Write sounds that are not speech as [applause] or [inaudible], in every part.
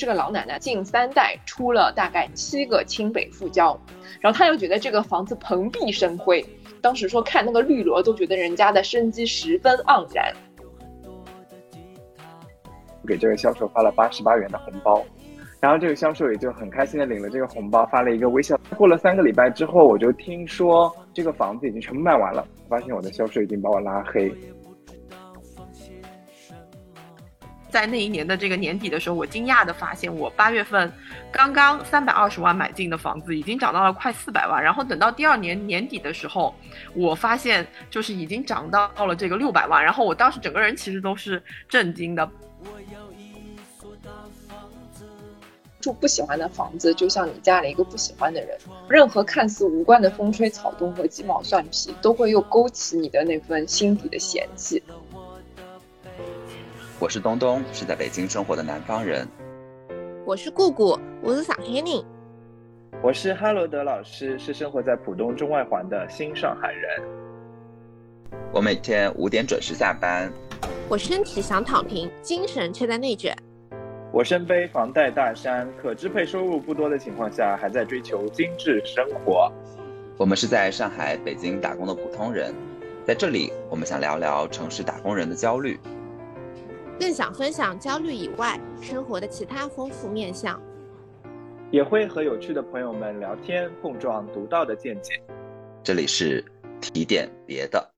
这个老奶奶近三代出了大概七个清北复交，然后她又觉得这个房子蓬荜生辉，当时说看那个绿萝都觉得人家的生机十分盎然。给这个销售发了八十八元的红包，然后这个销售也就很开心的领了这个红包，发了一个微笑。过了三个礼拜之后，我就听说这个房子已经全部卖完了，发现我的销售已经把我拉黑。在那一年的这个年底的时候，我惊讶的发现，我八月份刚刚三百二十万买进的房子，已经涨到了快四百万。然后等到第二年年底的时候，我发现就是已经涨到了这个六百万。然后我当时整个人其实都是震惊的。住不喜欢的房子，就像你嫁了一个不喜欢的人。任何看似无关的风吹草动和鸡毛蒜皮，都会又勾起你的那份心底的嫌弃。我是东东，是在北京生活的南方人。我是姑姑，我是上海人。我是哈罗德老师，是生活在浦东中外环的新上海人。我每天五点准时下班。我身体想躺平，精神却在内卷。我身背房贷大山，可支配收入不多的情况下，还在追求精致生活。我们是在上海、北京打工的普通人，在这里，我们想聊聊城市打工人的焦虑。更想分享焦虑以外生活的其他丰富面相，也会和有趣的朋友们聊天，碰撞独到的见解。这里是提点别的。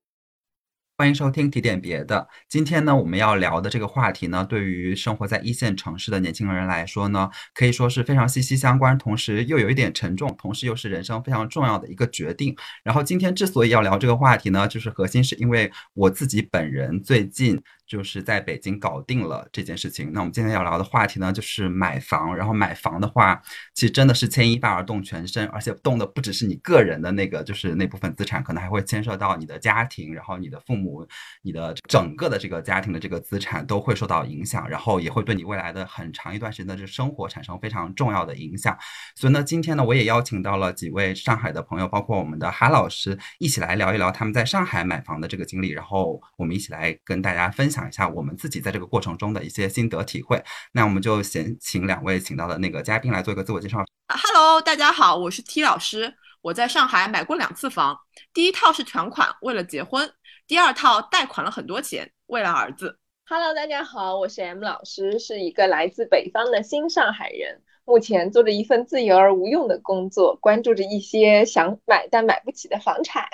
欢迎收听提点别的。今天呢，我们要聊的这个话题呢，对于生活在一线城市的年轻人来说呢，可以说是非常息息相关，同时又有一点沉重，同时又是人生非常重要的一个决定。然后今天之所以要聊这个话题呢，就是核心是因为我自己本人最近。就是在北京搞定了这件事情。那我们今天要聊的话题呢，就是买房。然后买房的话，其实真的是牵一发而动全身，而且动的不只是你个人的那个，就是那部分资产，可能还会牵涉到你的家庭，然后你的父母，你的整个的这个家庭的这个资产都会受到影响，然后也会对你未来的很长一段时间的这生活产生非常重要的影响。所以呢，今天呢，我也邀请到了几位上海的朋友，包括我们的哈老师，一起来聊一聊他们在上海买房的这个经历，然后我们一起来跟大家分享享。讲一下我们自己在这个过程中的一些心得体会。那我们就先请两位请到的那个嘉宾来做一个自我介绍。Hello，大家好，我是 T 老师。我在上海买过两次房，第一套是全款，为了结婚；第二套贷款了很多钱，为了儿子。Hello，大家好，我是 M 老师，是一个来自北方的新上海人，目前做着一份自由而无用的工作，关注着一些想买但买不起的房产。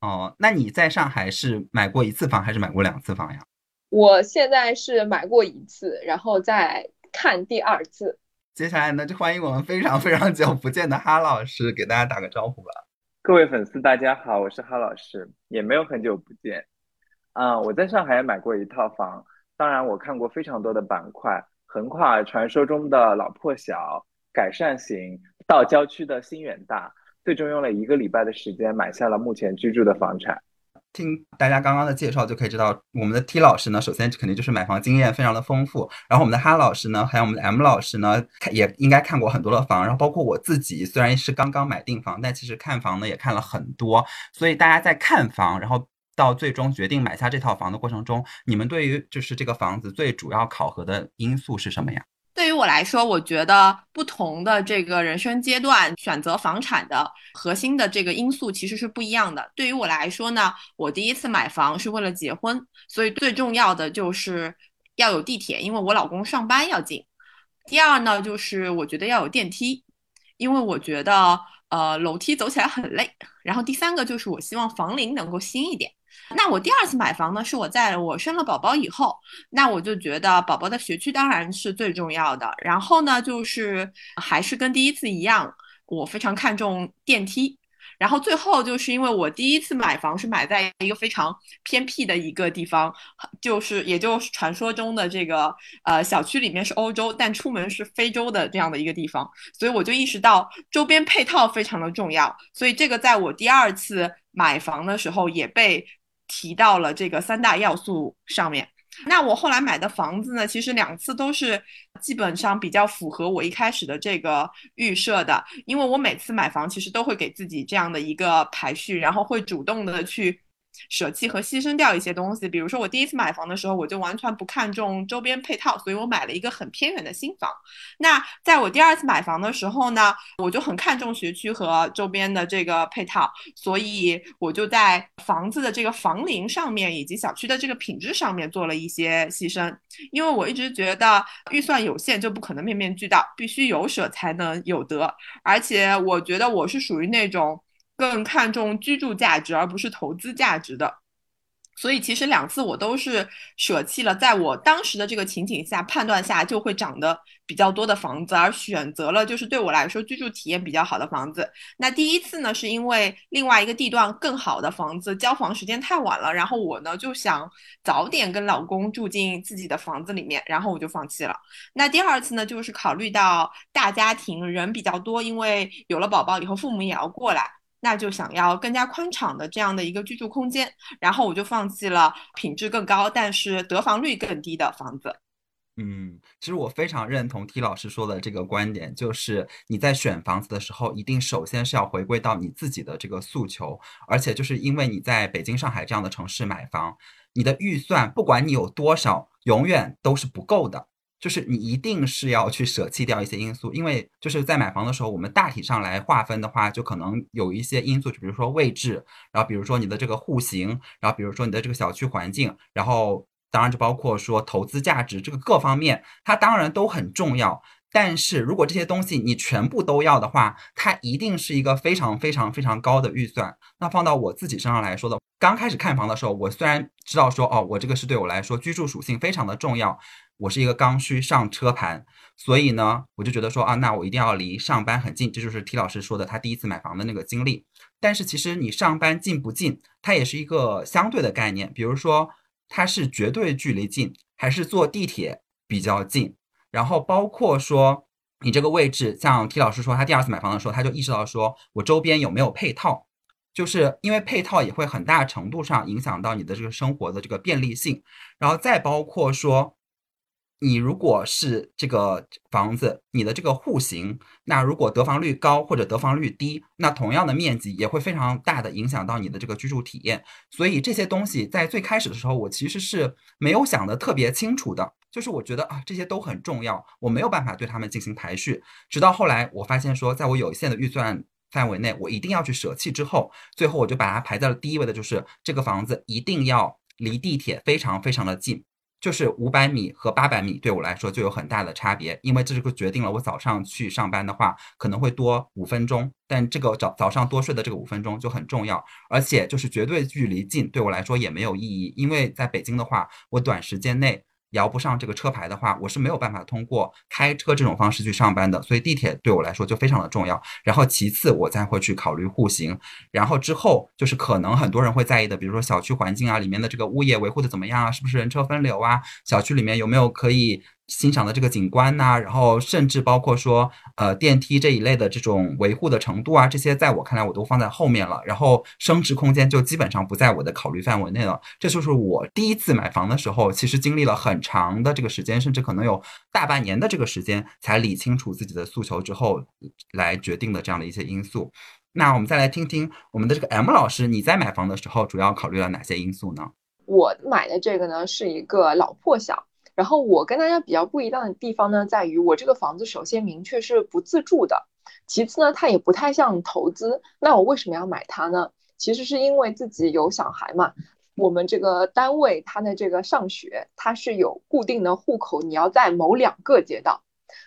哦，那你在上海是买过一次房还是买过两次房呀？我现在是买过一次，然后再看第二次。接下来呢，就欢迎我们非常非常久不见的哈老师，给大家打个招呼吧。各位粉丝，大家好，我是哈老师，也没有很久不见。啊，我在上海买过一套房，当然我看过非常多的板块，横跨传说中的老破小、改善型到郊区的新远大，最终用了一个礼拜的时间买下了目前居住的房产。听大家刚刚的介绍就可以知道，我们的 T 老师呢，首先肯定就是买房经验非常的丰富。然后我们的哈老师呢，还有我们的 M 老师呢，也应该看过很多的房。然后包括我自己，虽然是刚刚买定房，但其实看房呢也看了很多。所以大家在看房，然后到最终决定买下这套房的过程中，你们对于就是这个房子最主要考核的因素是什么呀？对于我来说，我觉得不同的这个人生阶段选择房产的核心的这个因素其实是不一样的。对于我来说呢，我第一次买房是为了结婚，所以最重要的就是要有地铁，因为我老公上班要近。第二呢，就是我觉得要有电梯，因为我觉得呃楼梯走起来很累。然后第三个就是我希望房龄能够新一点。那我第二次买房呢，是我在我生了宝宝以后，那我就觉得宝宝的学区当然是最重要的。然后呢，就是还是跟第一次一样，我非常看重电梯。然后最后就是因为我第一次买房是买在一个非常偏僻的一个地方，就是也就是传说中的这个呃小区里面是欧洲，但出门是非洲的这样的一个地方，所以我就意识到周边配套非常的重要。所以这个在我第二次买房的时候也被。提到了这个三大要素上面，那我后来买的房子呢，其实两次都是基本上比较符合我一开始的这个预设的，因为我每次买房其实都会给自己这样的一个排序，然后会主动的去舍弃和牺牲掉一些东西。比如说我第一次买房的时候，我就完全不看重周边配套，所以我买了一个很偏远的新房。那在我第二次买房的时候呢，我就很看重学区和周边的这个配套，所以我就在房子的这个房龄上面以及小区的这个品质上面做了一些牺牲。因为我一直觉得预算有限就不可能面面俱到，必须有舍才能有得。而且我觉得我是属于那种更看重居住价值而不是投资价值的。所以其实两次我都是舍弃了在我当时的这个情景下判断下就会涨得比较多的房子，而选择了就是对我来说居住体验比较好的房子。那第一次呢，是因为另外一个地段更好的房子交房时间太晚了，然后我呢就想早点跟老公住进自己的房子里面，然后我就放弃了。那第二次呢，就是考虑到大家庭人比较多，因为有了宝宝以后父母也要过来。那就想要更加宽敞的这样的一个居住空间，然后我就放弃了品质更高但是得房率更低的房子。嗯，其实我非常认同 T 老师说的这个观点，就是你在选房子的时候，一定首先是要回归到你自己的这个诉求，而且就是因为你在北京、上海这样的城市买房，你的预算不管你有多少，永远都是不够的。就是你一定是要去舍弃掉一些因素，因为就是在买房的时候，我们大体上来划分的话，就可能有一些因素，就比如说位置，然后比如说你的这个户型，然后比如说你的这个小区环境，然后当然就包括说投资价值这个各方面，它当然都很重要。但是如果这些东西你全部都要的话，它一定是一个非常非常非常高的预算。那放到我自己身上来说的，刚开始看房的时候，我虽然知道说哦，我这个是对我来说居住属性非常的重要。我是一个刚需上车盘，所以呢，我就觉得说啊，那我一定要离上班很近，这就是 T 老师说的他第一次买房的那个经历。但是其实你上班近不近，它也是一个相对的概念。比如说，它是绝对距离近，还是坐地铁比较近？然后包括说你这个位置，像 T 老师说，他第二次买房的时候，他就意识到说我周边有没有配套，就是因为配套也会很大程度上影响到你的这个生活的这个便利性。然后再包括说。你如果是这个房子，你的这个户型，那如果得房率高或者得房率低，那同样的面积也会非常大的影响到你的这个居住体验。所以这些东西在最开始的时候，我其实是没有想的特别清楚的，就是我觉得啊这些都很重要，我没有办法对他们进行排序。直到后来我发现说，在我有限的预算范围内，我一定要去舍弃之后，最后我就把它排在了第一位的，就是这个房子一定要离地铁非常非常的近。就是五百米和八百米对我来说就有很大的差别，因为这个决定了我早上去上班的话可能会多五分钟，但这个早早上多睡的这个五分钟就很重要，而且就是绝对距离近对我来说也没有意义，因为在北京的话，我短时间内。摇不上这个车牌的话，我是没有办法通过开车这种方式去上班的，所以地铁对我来说就非常的重要。然后其次，我再会去考虑户型，然后之后就是可能很多人会在意的，比如说小区环境啊，里面的这个物业维护的怎么样啊，是不是人车分流啊，小区里面有没有可以。欣赏的这个景观呐，然后甚至包括说，呃，电梯这一类的这种维护的程度啊，这些在我看来我都放在后面了。然后升值空间就基本上不在我的考虑范围内了。这就是我第一次买房的时候，其实经历了很长的这个时间，甚至可能有大半年的这个时间，才理清楚自己的诉求之后来决定的这样的一些因素。那我们再来听听我们的这个 M 老师，你在买房的时候主要考虑了哪些因素呢？我买的这个呢是一个老破小。然后我跟大家比较不一样的地方呢，在于我这个房子首先明确是不自住的，其次呢，它也不太像投资。那我为什么要买它呢？其实是因为自己有小孩嘛。我们这个单位它的这个上学，它是有固定的户口，你要在某两个街道。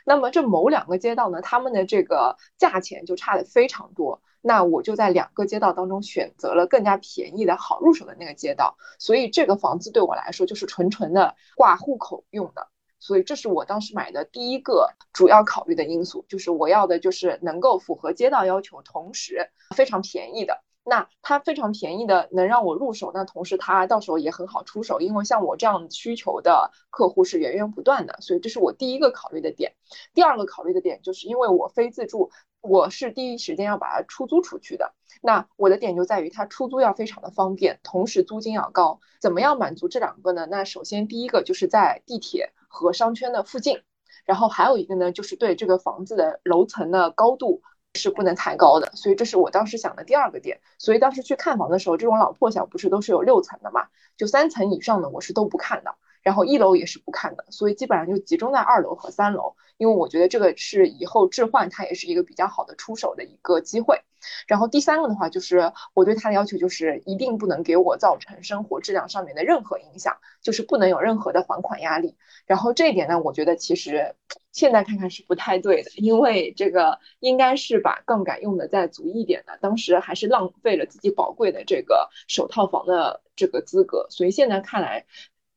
那么这某两个街道呢，他们的这个价钱就差的非常多。那我就在两个街道当中选择了更加便宜的好入手的那个街道，所以这个房子对我来说就是纯纯的挂户口用的，所以这是我当时买的第一个主要考虑的因素，就是我要的就是能够符合街道要求，同时非常便宜的。那它非常便宜的能让我入手，那同时它到时候也很好出手，因为像我这样需求的客户是源源不断的，所以这是我第一个考虑的点。第二个考虑的点就是因为我非自住。我是第一时间要把它出租出去的，那我的点就在于它出租要非常的方便，同时租金要高。怎么样满足这两个呢？那首先第一个就是在地铁和商圈的附近，然后还有一个呢就是对这个房子的楼层的高度是不能抬高的，所以这是我当时想的第二个点。所以当时去看房的时候，这种老破小不是都是有六层的嘛？就三层以上的我是都不看的。然后一楼也是不看的，所以基本上就集中在二楼和三楼，因为我觉得这个是以后置换它也是一个比较好的出手的一个机会。然后第三个的话，就是我对它的要求就是一定不能给我造成生活质量上面的任何影响，就是不能有任何的还款压力。然后这一点呢，我觉得其实 [tsk] 现在看看是不太对的，因为这个应该是把杠杆用的再足一点的，当时还是浪费了自己宝贵的这个首套房的这个资格，所以现在看来。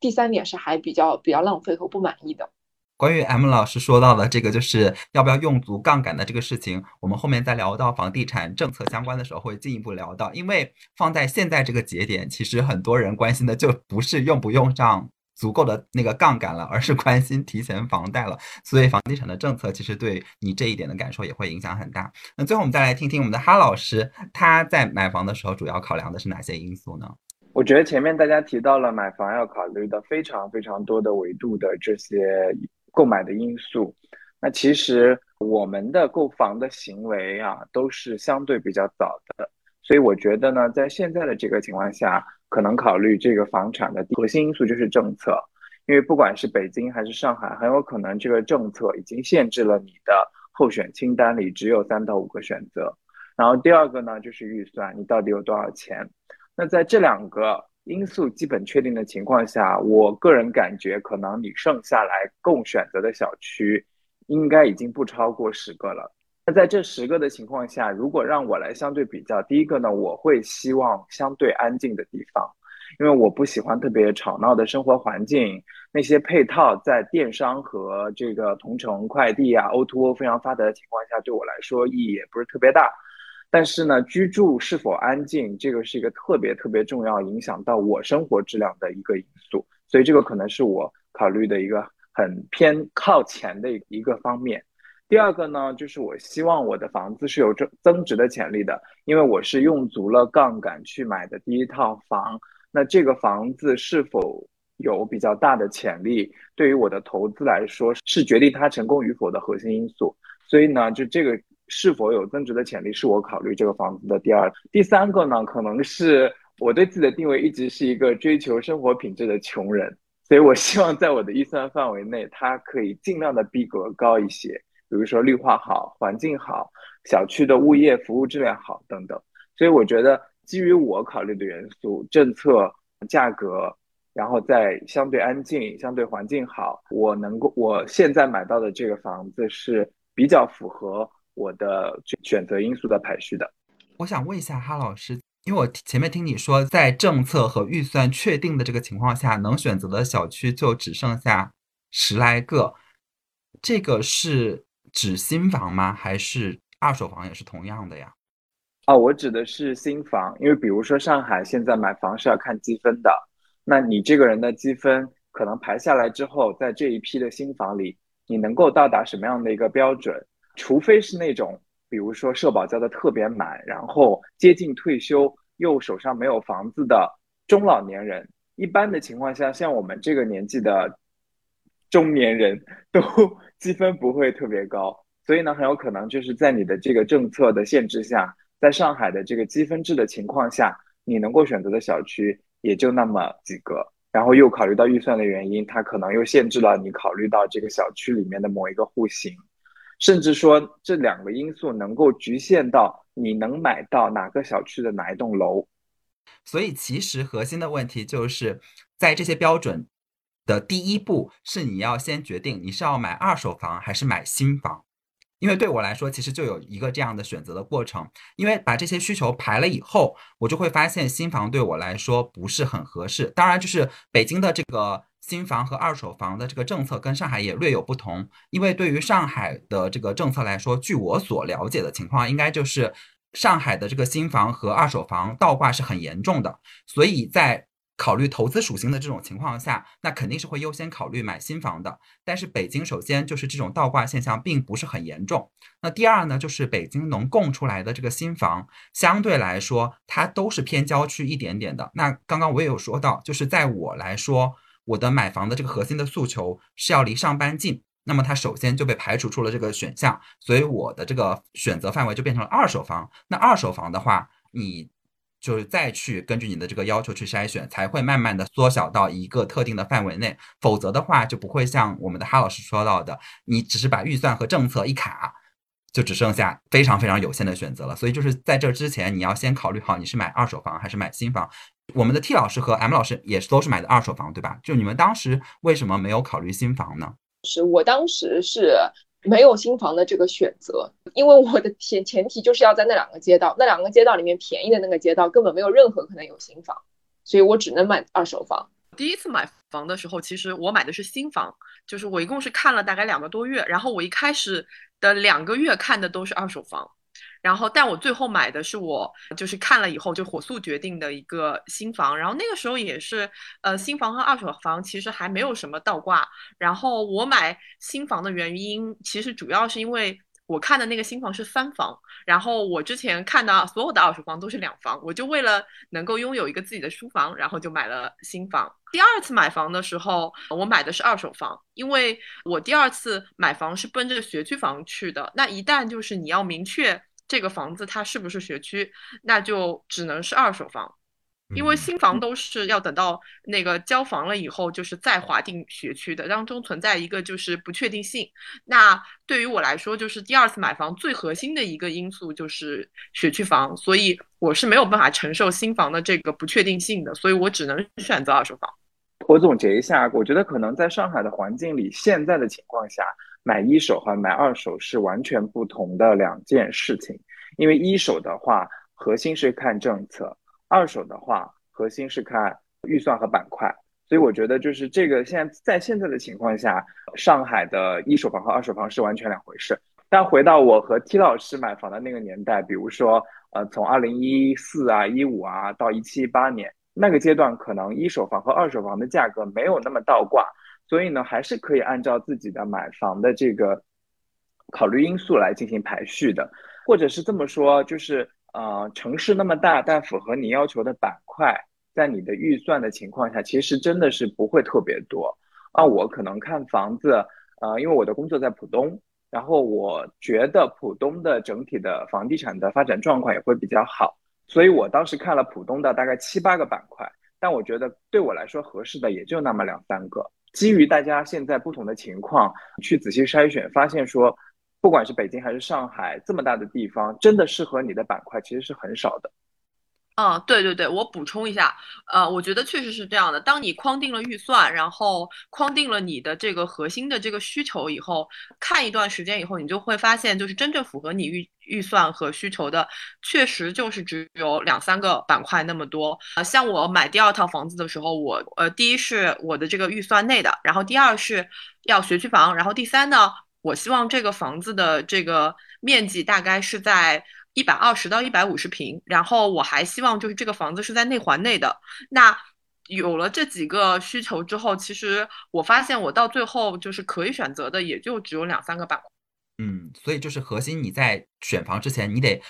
第三点是还比较比较浪费和不满意的。关于 M 老师说到的这个，就是要不要用足杠杆的这个事情，我们后面在聊到房地产政策相关的时候会进一步聊到。因为放在现在这个节点，其实很多人关心的就不是用不用上足够的那个杠杆了，而是关心提前房贷了。所以房地产的政策其实对你这一点的感受也会影响很大。那最后我们再来听听我们的哈老师，他在买房的时候主要考量的是哪些因素呢？我觉得前面大家提到了买房要考虑的非常非常多的维度的这些购买的因素，那其实我们的购房的行为啊都是相对比较早的，所以我觉得呢，在现在的这个情况下，可能考虑这个房产的核心因素就是政策，因为不管是北京还是上海，很有可能这个政策已经限制了你的候选清单里只有三到五个选择。然后第二个呢，就是预算，你到底有多少钱？那在这两个因素基本确定的情况下，我个人感觉可能你剩下来供选择的小区，应该已经不超过十个了。那在这十个的情况下，如果让我来相对比较，第一个呢，我会希望相对安静的地方，因为我不喜欢特别吵闹的生活环境。那些配套在电商和这个同城快递啊、O2O 非常发达的情况下，对我来说意义也不是特别大。但是呢，居住是否安静，这个是一个特别特别重要，影响到我生活质量的一个因素，所以这个可能是我考虑的一个很偏靠前的一个方面。第二个呢，就是我希望我的房子是有增增值的潜力的，因为我是用足了杠杆去买的第一套房，那这个房子是否有比较大的潜力，对于我的投资来说是决定它成功与否的核心因素。所以呢，就这个。是否有增值的潜力，是我考虑这个房子的第二、第三个呢？可能是我对自己的定位一直是一个追求生活品质的穷人，所以我希望在我的预算范围内，它可以尽量的逼格高一些，比如说绿化好、环境好、小区的物业服务质量好等等。所以我觉得，基于我考虑的元素、政策、价格，然后在相对安静、相对环境好，我能够我现在买到的这个房子是比较符合。我的选择因素的排序的，我想问一下哈老师，因为我前面听你说，在政策和预算确定的这个情况下，能选择的小区就只剩下十来个，这个是指新房吗？还是二手房也是同样的呀？啊，我指的是新房，因为比如说上海现在买房是要看积分的，那你这个人的积分可能排下来之后，在这一批的新房里，你能够到达什么样的一个标准？除非是那种，比如说社保交的特别满，然后接近退休又手上没有房子的中老年人，一般的情况下，像我们这个年纪的中年人都 [laughs] 积分不会特别高，所以呢，很有可能就是在你的这个政策的限制下，在上海的这个积分制的情况下，你能够选择的小区也就那么几个，然后又考虑到预算的原因，它可能又限制了你考虑到这个小区里面的某一个户型。甚至说这两个因素能够局限到你能买到哪个小区的哪一栋楼，所以其实核心的问题就是在这些标准的第一步是你要先决定你是要买二手房还是买新房，因为对我来说其实就有一个这样的选择的过程，因为把这些需求排了以后，我就会发现新房对我来说不是很合适。当然，就是北京的这个。新房和二手房的这个政策跟上海也略有不同，因为对于上海的这个政策来说，据我所了解的情况，应该就是上海的这个新房和二手房倒挂是很严重的，所以在考虑投资属性的这种情况下，那肯定是会优先考虑买新房的。但是北京首先就是这种倒挂现象并不是很严重，那第二呢，就是北京能供出来的这个新房相对来说它都是偏郊区一点点的。那刚刚我也有说到，就是在我来说。我的买房的这个核心的诉求是要离上班近，那么它首先就被排除出了这个选项，所以我的这个选择范围就变成了二手房。那二手房的话，你就是再去根据你的这个要求去筛选，才会慢慢的缩小到一个特定的范围内。否则的话，就不会像我们的哈老师说到的，你只是把预算和政策一卡，就只剩下非常非常有限的选择了。所以就是在这之前，你要先考虑好你是买二手房还是买新房。我们的 T 老师和 M 老师也是都是买的二手房，对吧？就你们当时为什么没有考虑新房呢？是我当时是。没有新房的这个选择，因为我的前前提就是要在那两个街道，那两个街道里面便宜的那个街道根本没有任何可能有新房，所以我只能买二手房。第一次买房的时候，其实我买的是新房，就是我一共是看了大概两个多月，然后我一开始的两个月看的都是二手房。然后，但我最后买的是我就是看了以后就火速决定的一个新房。然后那个时候也是，呃，新房和二手房其实还没有什么倒挂。然后我买新房的原因，其实主要是因为我看的那个新房是三房，然后我之前看的所有的二手房都是两房，我就为了能够拥有一个自己的书房，然后就买了新房。第二次买房的时候，我买的是二手房，因为我第二次买房是奔着学区房去的。那一旦就是你要明确。这个房子它是不是学区，那就只能是二手房，因为新房都是要等到那个交房了以后，就是再划定学区的，当中存在一个就是不确定性。那对于我来说，就是第二次买房最核心的一个因素就是学区房，所以我是没有办法承受新房的这个不确定性的，所以我只能选择二手房。我总结一下，我觉得可能在上海的环境里，现在的情况下。买一手和买二手是完全不同的两件事情，因为一手的话核心是看政策，二手的话核心是看预算和板块，所以我觉得就是这个现在在现在的情况下，上海的一手房和二手房是完全两回事。但回到我和 T 老师买房的那个年代，比如说呃从二零一四啊一五啊到一七一八年那个阶段，可能一手房和二手房的价格没有那么倒挂。所以呢，还是可以按照自己的买房的这个考虑因素来进行排序的，或者是这么说，就是呃，城市那么大，但符合你要求的板块，在你的预算的情况下，其实真的是不会特别多。啊，我可能看房子，呃，因为我的工作在浦东，然后我觉得浦东的整体的房地产的发展状况也会比较好，所以我当时看了浦东的大概七八个板块，但我觉得对我来说合适的也就那么两三个。基于大家现在不同的情况去仔细筛选，发现说，不管是北京还是上海这么大的地方，真的适合你的板块其实是很少的。嗯，对对对，我补充一下，呃，我觉得确实是这样的。当你框定了预算，然后框定了你的这个核心的这个需求以后，看一段时间以后，你就会发现，就是真正符合你预预算和需求的，确实就是只有两三个板块那么多。呃，像我买第二套房子的时候，我呃，第一是我的这个预算内的，然后第二是要学区房，然后第三呢，我希望这个房子的这个面积大概是在。一百二十到一百五十平，然后我还希望就是这个房子是在内环内的。那有了这几个需求之后，其实我发现我到最后就是可以选择的也就只有两三个板块。嗯，所以就是核心，你在选房之前，你得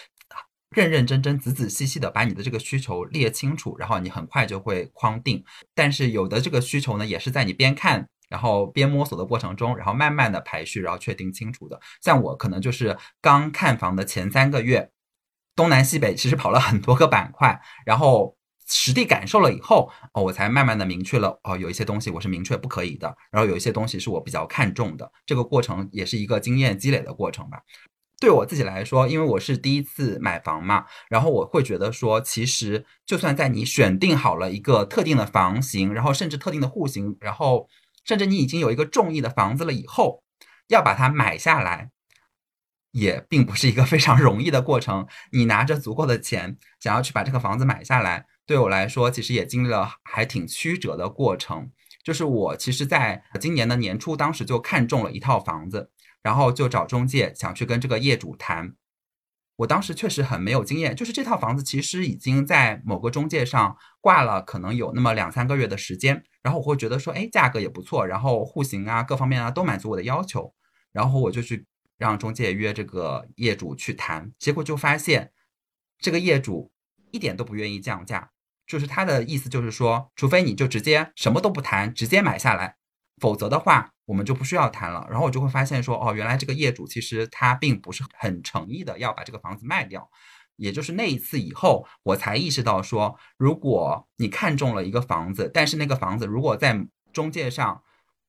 认认真真、仔仔细细的把你的这个需求列清楚，然后你很快就会框定。但是有的这个需求呢，也是在你边看。然后边摸索的过程中，然后慢慢的排序，然后确定清楚的。像我可能就是刚看房的前三个月，东南西北其实跑了很多个板块，然后实地感受了以后，哦，我才慢慢的明确了，哦，有一些东西我是明确不可以的，然后有一些东西是我比较看重的。这个过程也是一个经验积累的过程吧。对我自己来说，因为我是第一次买房嘛，然后我会觉得说，其实就算在你选定好了一个特定的房型，然后甚至特定的户型，然后甚至你已经有一个中意的房子了以后，要把它买下来，也并不是一个非常容易的过程。你拿着足够的钱，想要去把这个房子买下来，对我来说，其实也经历了还挺曲折的过程。就是我其实在今年的年初，当时就看中了一套房子，然后就找中介想去跟这个业主谈。我当时确实很没有经验，就是这套房子其实已经在某个中介上挂了，可能有那么两三个月的时间。然后我会觉得说，哎，价格也不错，然后户型啊各方面啊都满足我的要求。然后我就去让中介约这个业主去谈，结果就发现这个业主一点都不愿意降价，就是他的意思就是说，除非你就直接什么都不谈，直接买下来，否则的话，我们就不需要谈了。然后我就会发现说，哦，原来这个业主其实他并不是很诚意的要把这个房子卖掉。也就是那一次以后，我才意识到说，如果你看中了一个房子，但是那个房子如果在中介上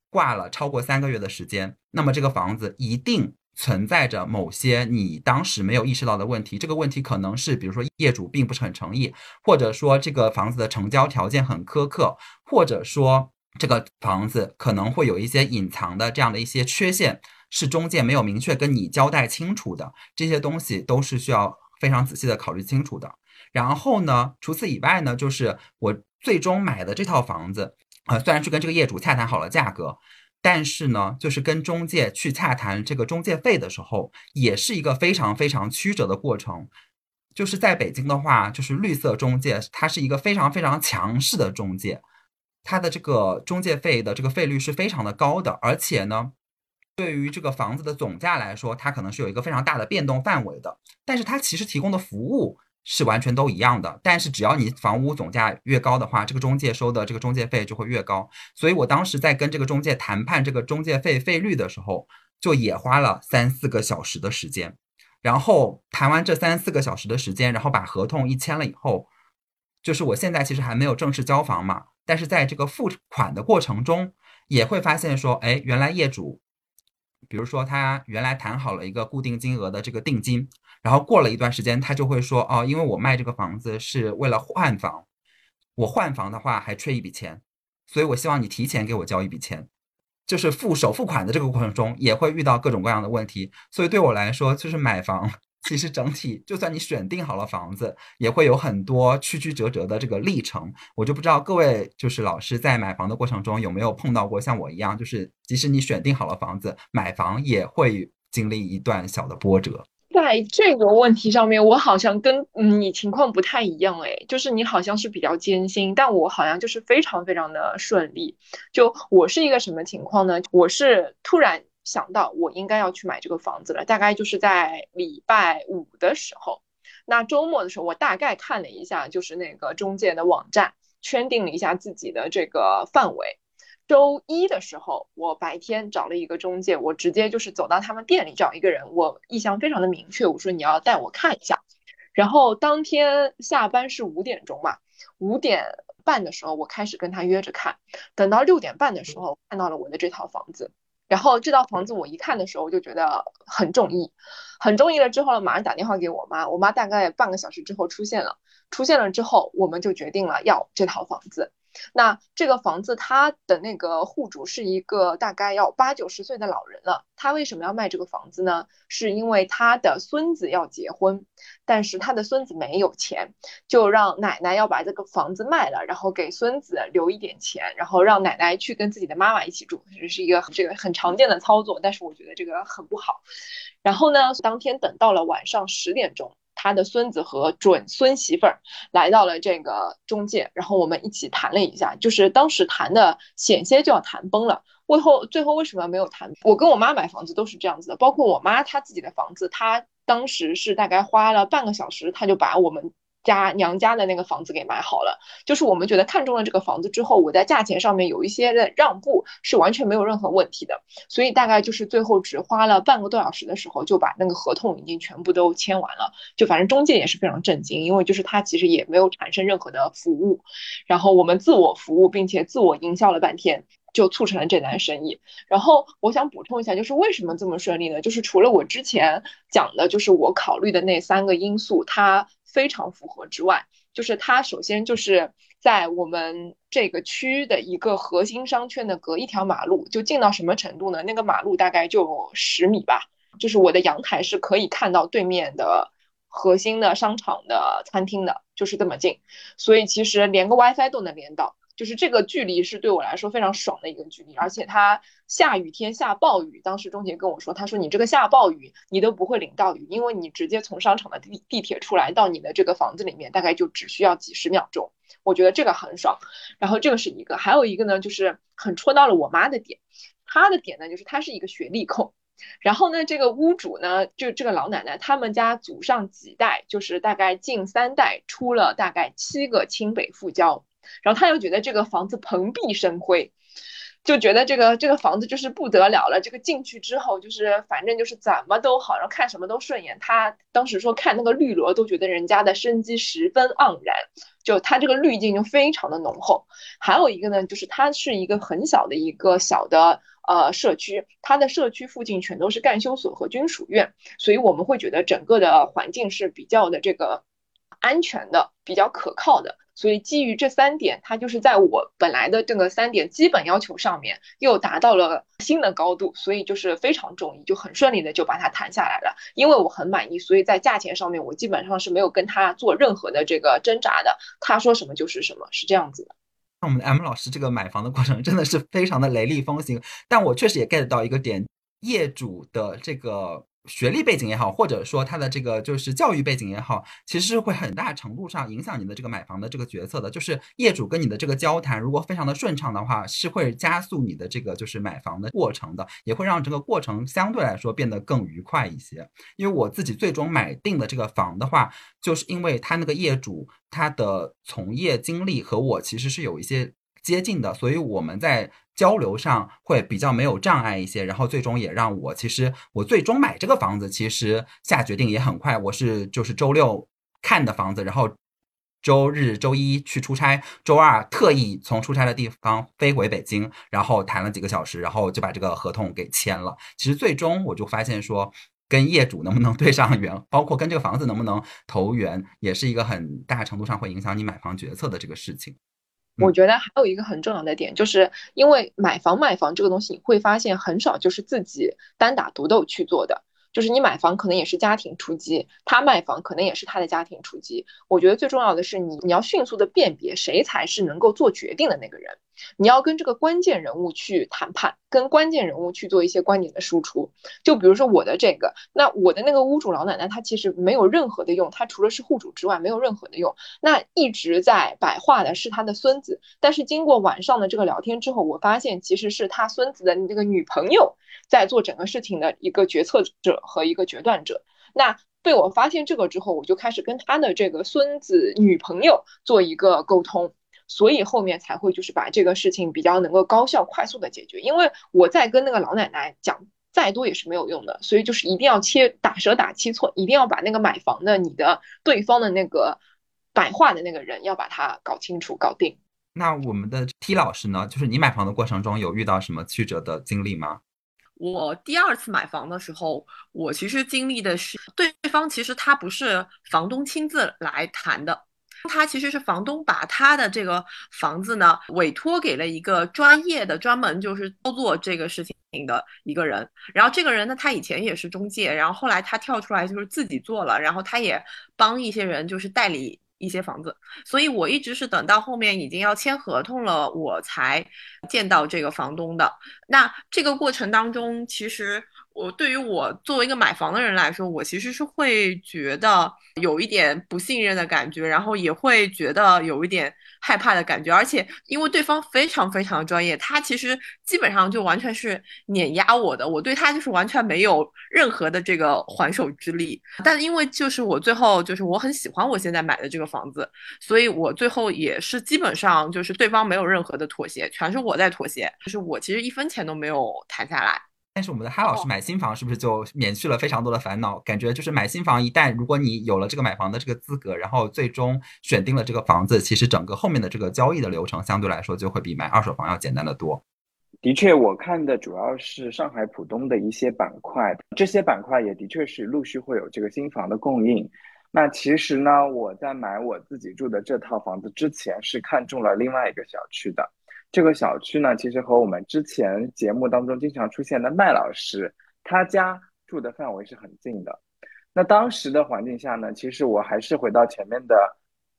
挂了超过三个月的时间，那么这个房子一定存在着某些你当时没有意识到的问题。这个问题可能是，比如说业主并不是很诚意，或者说这个房子的成交条件很苛刻，或者说这个房子可能会有一些隐藏的这样的一些缺陷，是中介没有明确跟你交代清楚的。这些东西都是需要。非常仔细的考虑清楚的，然后呢，除此以外呢，就是我最终买的这套房子，呃，虽然是跟这个业主洽谈好了价格，但是呢，就是跟中介去洽谈这个中介费的时候，也是一个非常非常曲折的过程。就是在北京的话，就是绿色中介，它是一个非常非常强势的中介，它的这个中介费的这个费率是非常的高的，而且呢。对于这个房子的总价来说，它可能是有一个非常大的变动范围的，但是它其实提供的服务是完全都一样的。但是只要你房屋总价越高的话，这个中介收的这个中介费就会越高。所以我当时在跟这个中介谈判这个中介费费率的时候，就也花了三四个小时的时间。然后谈完这三四个小时的时间，然后把合同一签了以后，就是我现在其实还没有正式交房嘛，但是在这个付款的过程中，也会发现说，哎，原来业主。比如说，他原来谈好了一个固定金额的这个定金，然后过了一段时间，他就会说，哦，因为我卖这个房子是为了换房，我换房的话还缺一笔钱，所以我希望你提前给我交一笔钱，就是付首付款的这个过程中也会遇到各种各样的问题，所以对我来说，就是买房。其实整体，就算你选定好了房子，也会有很多曲曲折折的这个历程。我就不知道各位就是老师在买房的过程中有没有碰到过像我一样，就是即使你选定好了房子，买房也会经历一段小的波折。在这个问题上面，我好像跟你情况不太一样哎，就是你好像是比较艰辛，但我好像就是非常非常的顺利。就我是一个什么情况呢？我是突然。想到我应该要去买这个房子了，大概就是在礼拜五的时候。那周末的时候，我大概看了一下，就是那个中介的网站，圈定了一下自己的这个范围。周一的时候，我白天找了一个中介，我直接就是走到他们店里找一个人，我意向非常的明确，我说你要带我看一下。然后当天下班是五点钟嘛，五点半的时候我开始跟他约着看，等到六点半的时候看到了我的这套房子。然后这套房子我一看的时候，我就觉得很中意，很中意了。之后呢，马上打电话给我妈，我妈大概半个小时之后出现了。出现了之后，我们就决定了要这套房子。那这个房子，它的那个户主是一个大概要八九十岁的老人了。他为什么要卖这个房子呢？是因为他的孙子要结婚，但是他的孙子没有钱，就让奶奶要把这个房子卖了，然后给孙子留一点钱，然后让奶奶去跟自己的妈妈一起住。这是一个这个很常见的操作，但是我觉得这个很不好。然后呢，当天等到了晚上十点钟。他的孙子和准孙媳妇儿来到了这个中介，然后我们一起谈了一下，就是当时谈的险些就要谈崩了。最后最后为什么没有谈？我跟我妈买房子都是这样子的，包括我妈她自己的房子，她当时是大概花了半个小时，她就把我们。家娘家的那个房子给买好了，就是我们觉得看中了这个房子之后，我在价钱上面有一些的让步是完全没有任何问题的，所以大概就是最后只花了半个多小时的时候就把那个合同已经全部都签完了，就反正中介也是非常震惊，因为就是他其实也没有产生任何的服务，然后我们自我服务并且自我营销了半天。就促成了这单生意。然后我想补充一下，就是为什么这么顺利呢？就是除了我之前讲的，就是我考虑的那三个因素，它非常符合之外，就是它首先就是在我们这个区的一个核心商圈的隔一条马路，就近到什么程度呢？那个马路大概就十米吧，就是我的阳台是可以看到对面的核心的商场的餐厅的，就是这么近，所以其实连个 WiFi 都能连到。就是这个距离是对我来说非常爽的一个距离，而且它下雨天下暴雨，当时钟杰跟我说，他说你这个下暴雨你都不会淋到雨，因为你直接从商场的地地铁出来到你的这个房子里面，大概就只需要几十秒钟，我觉得这个很爽。然后这个是一个，还有一个呢，就是很戳到了我妈的点，她的点呢就是她是一个学历控，然后呢这个屋主呢就这个老奶奶，他们家祖上几代就是大概近三代出了大概七个清北复交。然后他又觉得这个房子蓬荜生辉，就觉得这个这个房子就是不得了了。这个进去之后，就是反正就是怎么都好，然后看什么都顺眼。他当时说看那个绿萝都觉得人家的生机十分盎然，就它这个滤镜就非常的浓厚。还有一个呢，就是它是一个很小的一个小的呃社区，它的社区附近全都是干休所和军属院，所以我们会觉得整个的环境是比较的这个安全的，比较可靠的。所以基于这三点，它就是在我本来的这个三点基本要求上面又达到了新的高度，所以就是非常中意，就很顺利的就把它谈下来了。因为我很满意，所以在价钱上面我基本上是没有跟他做任何的这个挣扎的，他说什么就是什么，是这样子的。那我们的 M 老师这个买房的过程真的是非常的雷厉风行，但我确实也 get 到一个点，业主的这个。学历背景也好，或者说他的这个就是教育背景也好，其实是会很大程度上影响你的这个买房的这个决策的。就是业主跟你的这个交谈，如果非常的顺畅的话，是会加速你的这个就是买房的过程的，也会让这个过程相对来说变得更愉快一些。因为我自己最终买定的这个房的话，就是因为他那个业主他的从业经历和我其实是有一些接近的，所以我们在。交流上会比较没有障碍一些，然后最终也让我其实我最终买这个房子，其实下决定也很快。我是就是周六看的房子，然后周日、周一去出差，周二特意从出差的地方飞回北京，然后谈了几个小时，然后就把这个合同给签了。其实最终我就发现说，跟业主能不能对上缘，包括跟这个房子能不能投缘，也是一个很大程度上会影响你买房决策的这个事情。我觉得还有一个很重要的点，就是因为买房卖房这个东西，你会发现很少就是自己单打独斗去做的。就是你买房可能也是家庭出击，他卖房可能也是他的家庭出击。我觉得最重要的是你你要迅速的辨别谁才是能够做决定的那个人，你要跟这个关键人物去谈判，跟关键人物去做一些观点的输出。就比如说我的这个，那我的那个屋主老奶奶，她其实没有任何的用，她除了是户主之外没有任何的用。那一直在摆话的是他的孙子，但是经过晚上的这个聊天之后，我发现其实是他孙子的那个女朋友。在做整个事情的一个决策者和一个决断者。那被我发现这个之后，我就开始跟他的这个孙子女朋友做一个沟通，所以后面才会就是把这个事情比较能够高效快速的解决。因为我在跟那个老奶奶讲再多也是没有用的，所以就是一定要切打蛇打七寸，一定要把那个买房的你的对方的那个摆话的那个人要把它搞清楚搞定。那我们的 T 老师呢？就是你买房的过程中有遇到什么曲折的经历吗？我第二次买房的时候，我其实经历的是对方其实他不是房东亲自来谈的，他其实是房东把他的这个房子呢委托给了一个专业的、专门就是操作这个事情的一个人。然后这个人呢，他以前也是中介，然后后来他跳出来就是自己做了，然后他也帮一些人就是代理。一些房子，所以我一直是等到后面已经要签合同了，我才见到这个房东的。那这个过程当中，其实。我对于我作为一个买房的人来说，我其实是会觉得有一点不信任的感觉，然后也会觉得有一点害怕的感觉。而且因为对方非常非常专业，他其实基本上就完全是碾压我的，我对他就是完全没有任何的这个还手之力。但因为就是我最后就是我很喜欢我现在买的这个房子，所以我最后也是基本上就是对方没有任何的妥协，全是我在妥协，就是我其实一分钱都没有谈下来。但是我们的哈老师买新房是不是就免去了非常多的烦恼？感觉就是买新房，一旦如果你有了这个买房的这个资格，然后最终选定了这个房子，其实整个后面的这个交易的流程相对来说就会比买二手房要简单的多。的确，我看的主要是上海浦东的一些板块，这些板块也的确是陆续会有这个新房的供应。那其实呢，我在买我自己住的这套房子之前，是看中了另外一个小区的。这个小区呢，其实和我们之前节目当中经常出现的麦老师他家住的范围是很近的。那当时的环境下呢，其实我还是回到前面的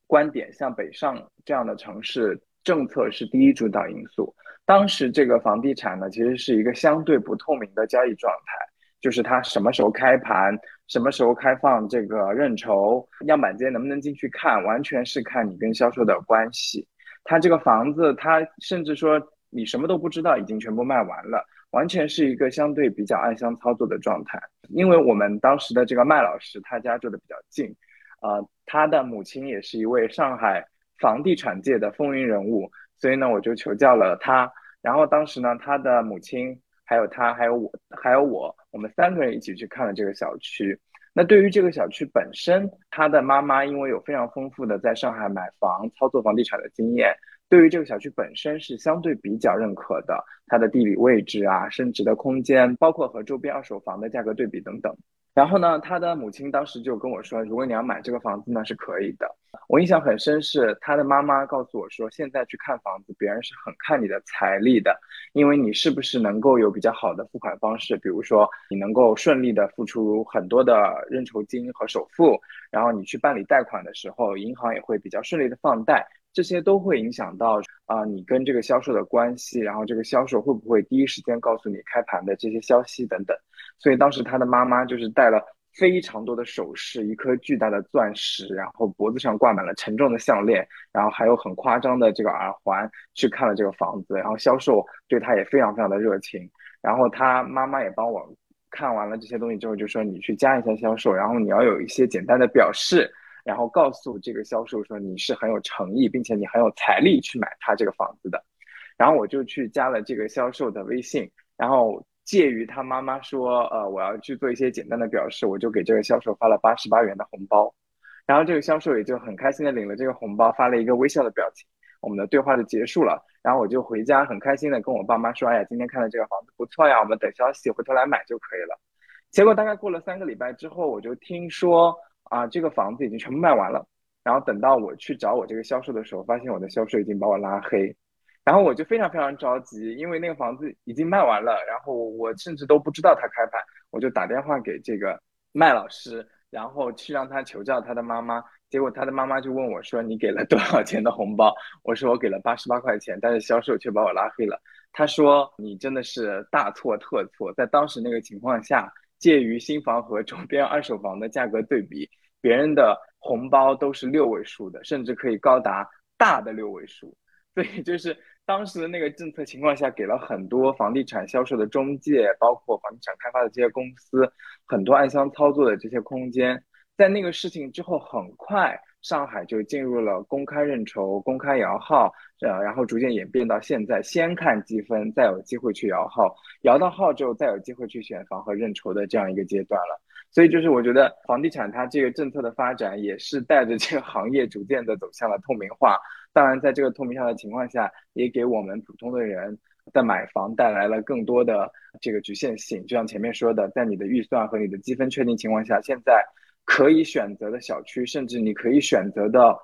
观点，像北上这样的城市，政策是第一主导因素。当时这个房地产呢，其实是一个相对不透明的交易状态，就是它什么时候开盘，什么时候开放这个认筹，样板间能不能进去看，完全是看你跟销售的关系。他这个房子，他甚至说你什么都不知道，已经全部卖完了，完全是一个相对比较暗箱操作的状态。因为我们当时的这个麦老师，他家住的比较近，呃，他的母亲也是一位上海房地产界的风云人物，所以呢，我就求教了他，然后当时呢，他的母亲还有他还有我还有我，我们三个人一起去看了这个小区。那对于这个小区本身，他的妈妈因为有非常丰富的在上海买房、操作房地产的经验，对于这个小区本身是相对比较认可的。它的地理位置啊、升值的空间，包括和周边二手房的价格对比等等。然后呢，他的母亲当时就跟我说，如果你要买这个房子呢，是可以的。我印象很深，是他的妈妈告诉我说，现在去看房子，别人是很看你的财力的，因为你是不是能够有比较好的付款方式，比如说你能够顺利的付出很多的认筹金和首付，然后你去办理贷款的时候，银行也会比较顺利的放贷，这些都会影响到啊你跟这个销售的关系，然后这个销售会不会第一时间告诉你开盘的这些消息等等。所以当时他的妈妈就是带了非常多的首饰，一颗巨大的钻石，然后脖子上挂满了沉重的项链，然后还有很夸张的这个耳环，去看了这个房子。然后销售对他也非常非常的热情。然后他妈妈也帮我看完了这些东西之后，就说你去加一下销售，然后你要有一些简单的表示，然后告诉这个销售说你是很有诚意，并且你很有财力去买他这个房子的。然后我就去加了这个销售的微信，然后。介于他妈妈说，呃，我要去做一些简单的表示，我就给这个销售发了八十八元的红包，然后这个销售也就很开心的领了这个红包，发了一个微笑的表情，我们的对话就结束了。然后我就回家，很开心的跟我爸妈说，哎呀，今天看的这个房子不错呀，我们等消息回头来买就可以了。结果大概过了三个礼拜之后，我就听说啊，这个房子已经全部卖完了。然后等到我去找我这个销售的时候，发现我的销售已经把我拉黑。然后我就非常非常着急，因为那个房子已经卖完了，然后我甚至都不知道他开盘，我就打电话给这个麦老师，然后去让他求教他的妈妈。结果他的妈妈就问我说：“你给了多少钱的红包？”我说：“我给了八十八块钱。”但是销售却把我拉黑了。他说：“你真的是大错特错，在当时那个情况下，介于新房和周边二手房的价格对比，别人的红包都是六位数的，甚至可以高达大的六位数。所以就是。”当时的那个政策情况下，给了很多房地产销售的中介，包括房地产开发的这些公司，很多暗箱操作的这些空间。在那个事情之后，很快上海就进入了公开认筹、公开摇号，呃，然后逐渐演变到现在，先看积分，再有机会去摇号，摇到号之后，再有机会去选房和认筹的这样一个阶段了。所以，就是我觉得房地产它这个政策的发展，也是带着这个行业逐渐的走向了透明化。当然，在这个透明化的情况下，也给我们普通的人在买房带来了更多的这个局限性。就像前面说的，在你的预算和你的积分确定情况下，现在可以选择的小区，甚至你可以选择的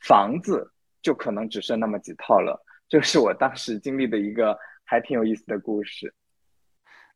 房子，就可能只剩那么几套了。这是我当时经历的一个还挺有意思的故事。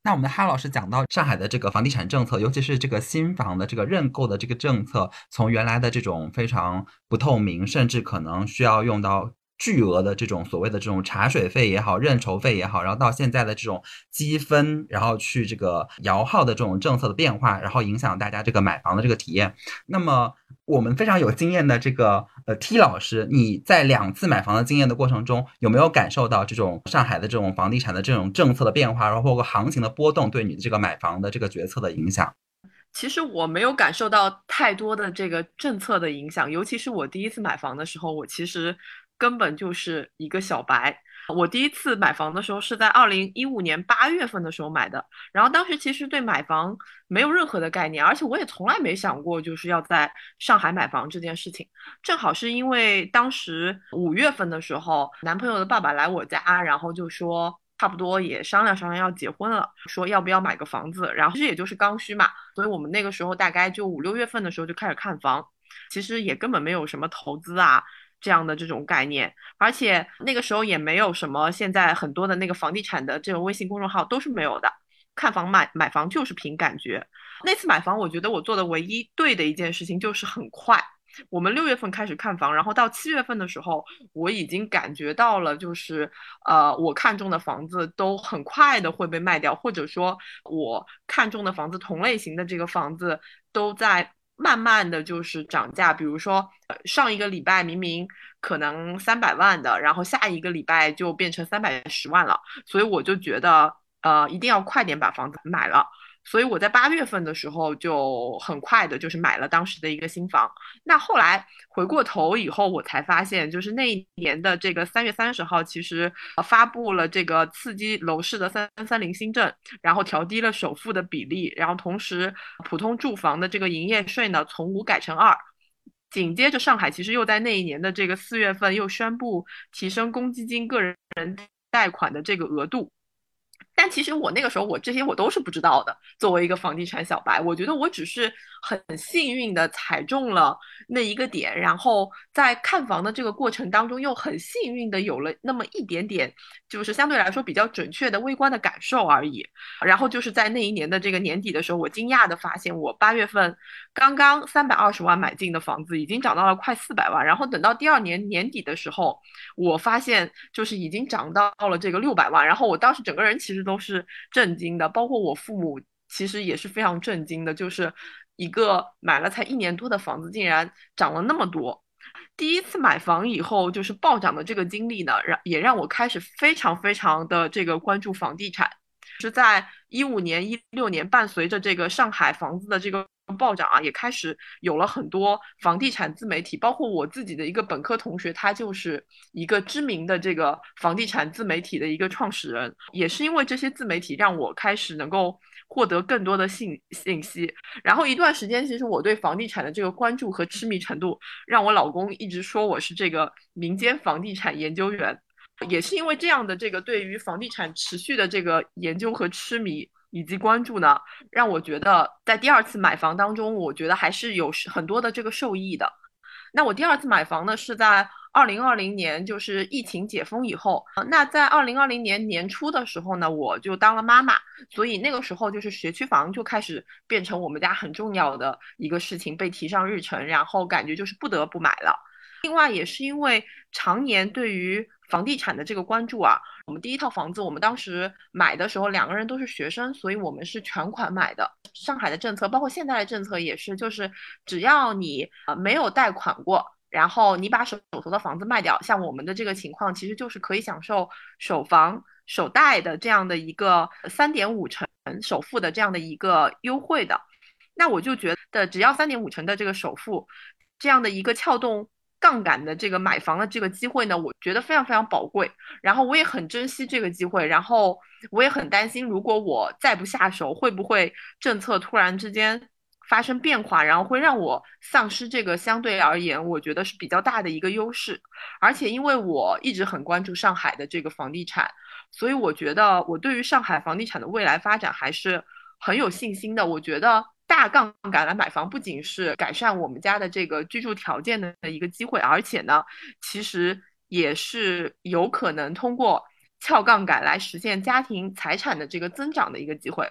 那我们的哈老师讲到上海的这个房地产政策，尤其是这个新房的这个认购的这个政策，从原来的这种非常不透明，甚至可能需要用到。巨额的这种所谓的这种茶水费也好，认筹费也好，然后到现在的这种积分，然后去这个摇号的这种政策的变化，然后影响大家这个买房的这个体验。那么我们非常有经验的这个呃 T 老师，你在两次买房的经验的过程中，有没有感受到这种上海的这种房地产的这种政策的变化，然后包括行情的波动对你的这个买房的这个决策的影响？其实我没有感受到太多的这个政策的影响，尤其是我第一次买房的时候，我其实。根本就是一个小白。我第一次买房的时候是在二零一五年八月份的时候买的，然后当时其实对买房没有任何的概念，而且我也从来没想过就是要在上海买房这件事情。正好是因为当时五月份的时候，男朋友的爸爸来我家，然后就说差不多也商量商量要结婚了，说要不要买个房子。然后其实也就是刚需嘛，所以我们那个时候大概就五六月份的时候就开始看房，其实也根本没有什么投资啊。这样的这种概念，而且那个时候也没有什么现在很多的那个房地产的这种微信公众号都是没有的。看房买买房就是凭感觉。那次买房，我觉得我做的唯一对的一件事情就是很快。我们六月份开始看房，然后到七月份的时候，我已经感觉到了，就是呃，我看中的房子都很快的会被卖掉，或者说我看中的房子同类型的这个房子都在。慢慢的就是涨价，比如说上一个礼拜明明可能三百万的，然后下一个礼拜就变成三百十万了，所以我就觉得呃一定要快点把房子买了。所以我在八月份的时候就很快的就是买了当时的一个新房。那后来回过头以后，我才发现，就是那一年的这个三月三十号，其实发布了这个刺激楼市的三三零新政，然后调低了首付的比例，然后同时普通住房的这个营业税呢从五改成二。紧接着，上海其实又在那一年的这个四月份又宣布提升公积金个人贷款的这个额度。但其实我那个时候，我这些我都是不知道的。作为一个房地产小白，我觉得我只是很幸运的踩中了那一个点，然后在看房的这个过程当中，又很幸运的有了那么一点点，就是相对来说比较准确的微观的感受而已。然后就是在那一年的这个年底的时候，我惊讶的发现，我八月份刚刚三百二十万买进的房子，已经涨到了快四百万。然后等到第二年年底的时候，我发现就是已经涨到了这个六百万。然后我当时整个人其实都。都是震惊的，包括我父母其实也是非常震惊的，就是一个买了才一年多的房子，竟然涨了那么多。第一次买房以后，就是暴涨的这个经历呢，让也让我开始非常非常的这个关注房地产。是在一五年、一六年，伴随着这个上海房子的这个。暴涨啊，也开始有了很多房地产自媒体，包括我自己的一个本科同学，他就是一个知名的这个房地产自媒体的一个创始人。也是因为这些自媒体，让我开始能够获得更多的信信息。然后一段时间，其实我对房地产的这个关注和痴迷程度，让我老公一直说我是这个民间房地产研究员。也是因为这样的这个对于房地产持续的这个研究和痴迷。以及关注呢，让我觉得在第二次买房当中，我觉得还是有很多的这个受益的。那我第二次买房呢，是在二零二零年，就是疫情解封以后。那在二零二零年年初的时候呢，我就当了妈妈，所以那个时候就是学区房就开始变成我们家很重要的一个事情，被提上日程，然后感觉就是不得不买了。另外也是因为常年对于房地产的这个关注啊，我们第一套房子，我们当时买的时候两个人都是学生，所以我们是全款买的。上海的政策，包括现在的政策也是，就是只要你呃没有贷款过，然后你把手手头的房子卖掉，像我们的这个情况，其实就是可以享受首房首贷的这样的一个三点五成首付的这样的一个优惠的。那我就觉得，只要三点五成的这个首付，这样的一个撬动。杠杆的这个买房的这个机会呢，我觉得非常非常宝贵，然后我也很珍惜这个机会，然后我也很担心，如果我再不下手，会不会政策突然之间发生变化，然后会让我丧失这个相对而言我觉得是比较大的一个优势。而且因为我一直很关注上海的这个房地产，所以我觉得我对于上海房地产的未来发展还是很有信心的。我觉得。大杠杆来买房，不仅是改善我们家的这个居住条件的一个机会，而且呢，其实也是有可能通过撬杠杆来实现家庭财产的这个增长的一个机会。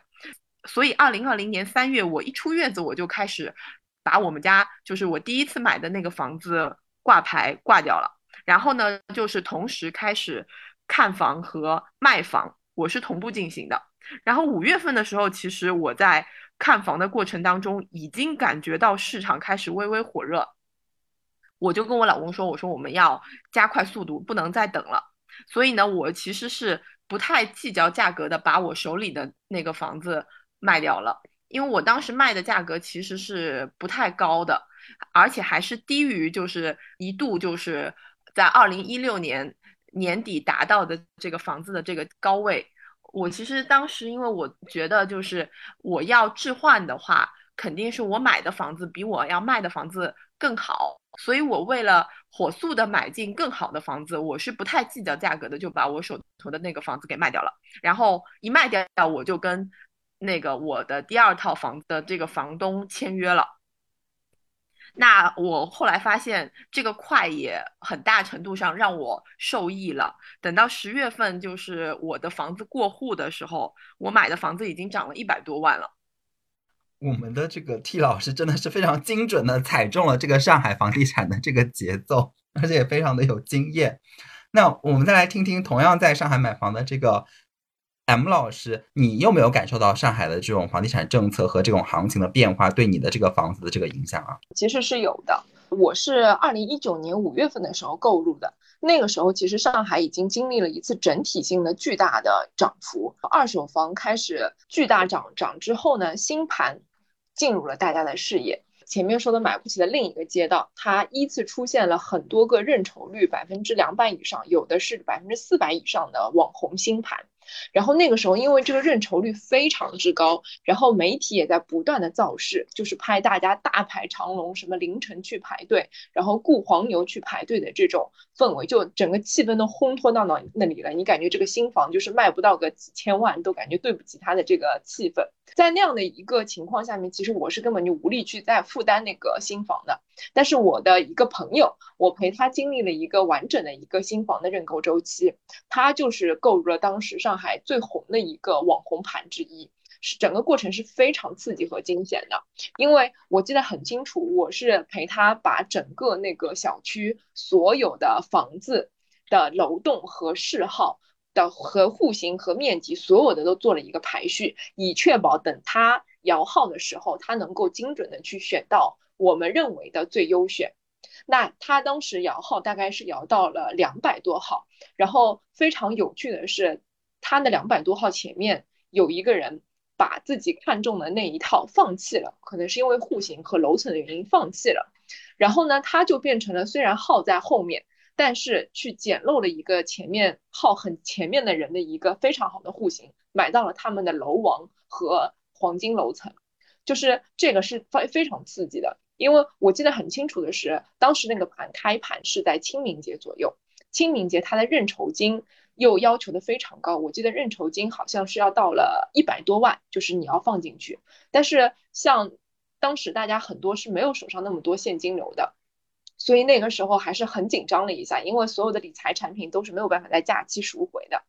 所以，二零二零年三月，我一出月子，我就开始把我们家就是我第一次买的那个房子挂牌挂掉了。然后呢，就是同时开始看房和卖房，我是同步进行的。然后五月份的时候，其实我在。看房的过程当中，已经感觉到市场开始微微火热，我就跟我老公说：“我说我们要加快速度，不能再等了。”所以呢，我其实是不太计较价格的，把我手里的那个房子卖掉了，因为我当时卖的价格其实是不太高的，而且还是低于就是一度就是在二零一六年年底达到的这个房子的这个高位。我其实当时，因为我觉得就是我要置换的话，肯定是我买的房子比我要卖的房子更好，所以我为了火速的买进更好的房子，我是不太计较价格的，就把我手头的那个房子给卖掉了。然后一卖掉，我就跟那个我的第二套房子的这个房东签约了。那我后来发现，这个快也很大程度上让我受益了。等到十月份，就是我的房子过户的时候，我买的房子已经涨了一百多万了。我们的这个 T 老师真的是非常精准的踩中了这个上海房地产的这个节奏，而且也非常的有经验。那我们再来听听同样在上海买房的这个。M 老师，你有没有感受到上海的这种房地产政策和这种行情的变化对你的这个房子的这个影响啊？其实是有的。我是二零一九年五月份的时候购入的，那个时候其实上海已经经历了一次整体性的巨大的涨幅，二手房开始巨大涨涨之后呢，新盘进入了大家的视野。前面说的买不起的另一个街道，它依次出现了很多个认筹率百分之两百以上，有的是百分之四百以上的网红新盘。然后那个时候，因为这个认筹率非常之高，然后媒体也在不断的造势，就是拍大家大排长龙，什么凌晨去排队，然后雇黄牛去排队的这种氛围，就整个气氛都烘托到那那里了。你感觉这个新房就是卖不到个几千万，都感觉对不起它的这个气氛。在那样的一个情况下面，其实我是根本就无力去再负担那个新房的。但是我的一个朋友，我陪他经历了一个完整的一个新房的认购周期，他就是购入了当时上海最红的一个网红盘之一，是整个过程是非常刺激和惊险的。因为我记得很清楚，我是陪他把整个那个小区所有的房子的楼栋和市号的和户型和面积所有的都做了一个排序，以确保等他摇号的时候，他能够精准的去选到。我们认为的最优选，那他当时摇号大概是摇到了两百多号，然后非常有趣的是，他的两百多号前面有一个人把自己看中的那一套放弃了，可能是因为户型和楼层的原因放弃了，然后呢，他就变成了虽然号在后面，但是去捡漏了一个前面号很前面的人的一个非常好的户型，买到了他们的楼王和黄金楼层，就是这个是非非常刺激的。因为我记得很清楚的是，当时那个盘开盘是在清明节左右，清明节它的认筹金又要求的非常高，我记得认筹金好像是要到了一百多万，就是你要放进去。但是像当时大家很多是没有手上那么多现金流的，所以那个时候还是很紧张了一下，因为所有的理财产品都是没有办法在假期赎回的。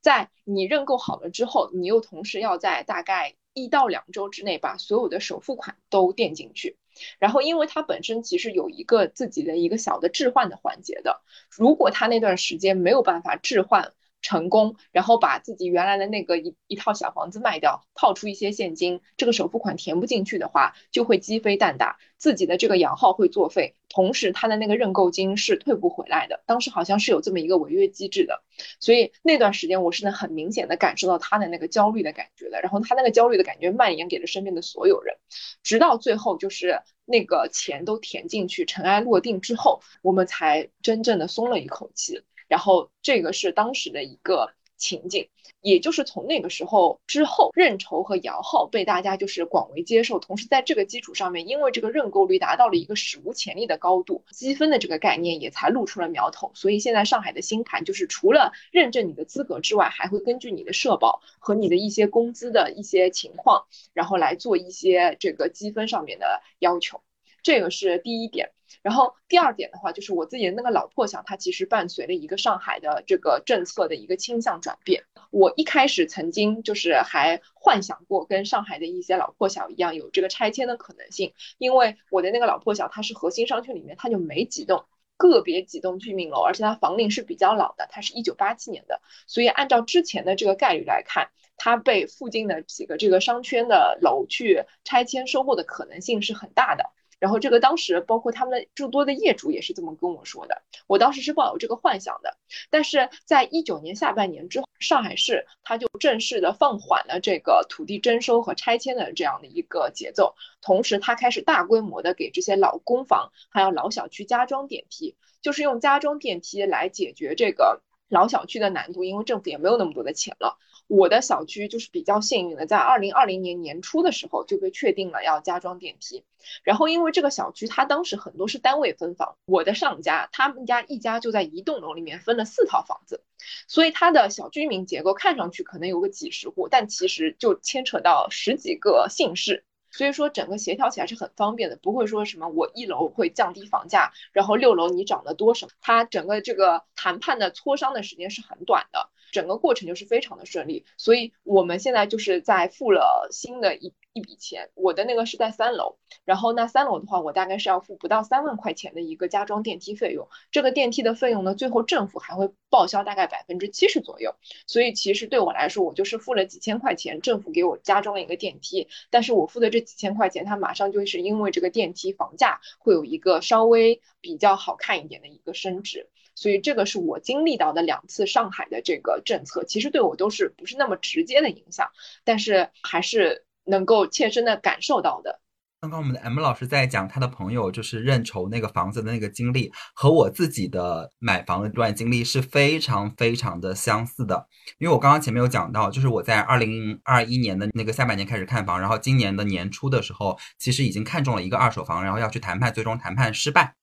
在你认购好了之后，你又同时要在大概一到两周之内把所有的首付款都垫进去。然后，因为它本身其实有一个自己的一个小的置换的环节的，如果他那段时间没有办法置换。成功，然后把自己原来的那个一一套小房子卖掉，套出一些现金，这个首付款填不进去的话，就会鸡飞蛋打，自己的这个摇号会作废，同时他的那个认购金是退不回来的。当时好像是有这么一个违约机制的，所以那段时间我是能很明显的感受到他的那个焦虑的感觉的。然后他那个焦虑的感觉蔓延给了身边的所有人，直到最后就是那个钱都填进去，尘埃落定之后，我们才真正的松了一口气。然后这个是当时的一个情景，也就是从那个时候之后，认筹和摇号被大家就是广为接受。同时在这个基础上面，因为这个认购率达到了一个史无前例的高度，积分的这个概念也才露出了苗头。所以现在上海的新盘就是除了认证你的资格之外，还会根据你的社保和你的一些工资的一些情况，然后来做一些这个积分上面的要求。这个是第一点。然后第二点的话，就是我自己的那个老破小，它其实伴随了一个上海的这个政策的一个倾向转变。我一开始曾经就是还幻想过跟上海的一些老破小一样有这个拆迁的可能性，因为我的那个老破小它是核心商圈里面它就没几栋，个别几栋居民楼，而且它房龄是比较老的，它是一九八七年的，所以按照之前的这个概率来看，它被附近的几个这个商圈的楼去拆迁收购的可能性是很大的。然后这个当时包括他们的诸多的业主也是这么跟我说的，我当时是抱有这个幻想的。但是在一九年下半年之后，上海市它就正式的放缓了这个土地征收和拆迁的这样的一个节奏，同时它开始大规模的给这些老公房还有老小区加装电梯，就是用加装电梯来解决这个老小区的难度，因为政府也没有那么多的钱了。我的小区就是比较幸运的，在二零二零年年初的时候就被确定了要加装电梯。然后因为这个小区它当时很多是单位分房，我的上家他们家一家就在一栋楼里面分了四套房子，所以它的小居民结构看上去可能有个几十户，但其实就牵扯到十几个姓氏。所以说整个协调起来是很方便的，不会说什么我一楼会降低房价，然后六楼你涨得多少，它整个这个谈判的磋商的时间是很短的。整个过程就是非常的顺利。所以我们现在就是在付了新的一一笔钱，我的那个是在三楼，然后那三楼的话，我大概是要付不到三万块钱的一个加装电梯费用。这个电梯的费用呢，最后政府还会报销大概百分之七十左右。所以其实对我来说，我就是付了几千块钱，政府给我加装了一个电梯，但是我付的这几千块钱，它马上就是因为这个电梯房价会有一个稍微比较好看一点的一个升值。所以这个是我经历到的两次上海的这个政策，其实对我都是不是那么直接的影响，但是还是。能够切身的感受到的。刚刚我们的 M 老师在讲他的朋友就是认筹那个房子的那个经历，和我自己的买房的这段经历是非常非常的相似的。因为我刚刚前面有讲到，就是我在二零二一年的那个下半年开始看房，然后今年的年初的时候，其实已经看中了一个二手房，然后要去谈判，最终谈判失败。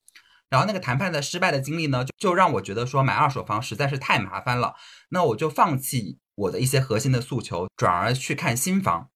然后那个谈判的失败的经历呢，就就让我觉得说买二手房实在是太麻烦了，那我就放弃我的一些核心的诉求，转而去看新房。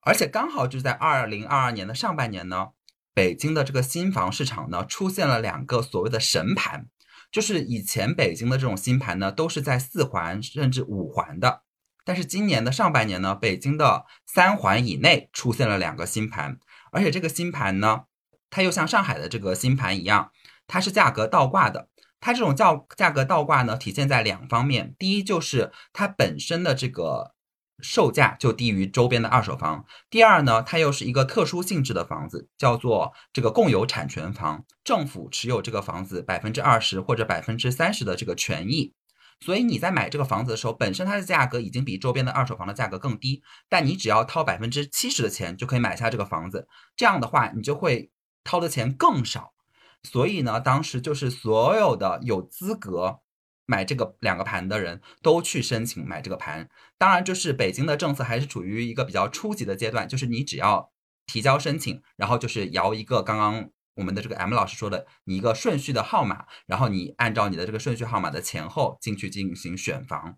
而且刚好就是在二零二二年的上半年呢，北京的这个新房市场呢出现了两个所谓的神盘，就是以前北京的这种新盘呢都是在四环甚至五环的，但是今年的上半年呢，北京的三环以内出现了两个新盘，而且这个新盘呢，它又像上海的这个新盘一样，它是价格倒挂的，它这种叫价格倒挂呢，体现在两方面，第一就是它本身的这个。售价就低于周边的二手房。第二呢，它又是一个特殊性质的房子，叫做这个共有产权房，政府持有这个房子百分之二十或者百分之三十的这个权益。所以你在买这个房子的时候，本身它的价格已经比周边的二手房的价格更低，但你只要掏百分之七十的钱就可以买下这个房子。这样的话，你就会掏的钱更少。所以呢，当时就是所有的有资格。买这个两个盘的人都去申请买这个盘，当然就是北京的政策还是处于一个比较初级的阶段，就是你只要提交申请，然后就是摇一个刚刚我们的这个 M 老师说的你一个顺序的号码，然后你按照你的这个顺序号码的前后进去进行选房，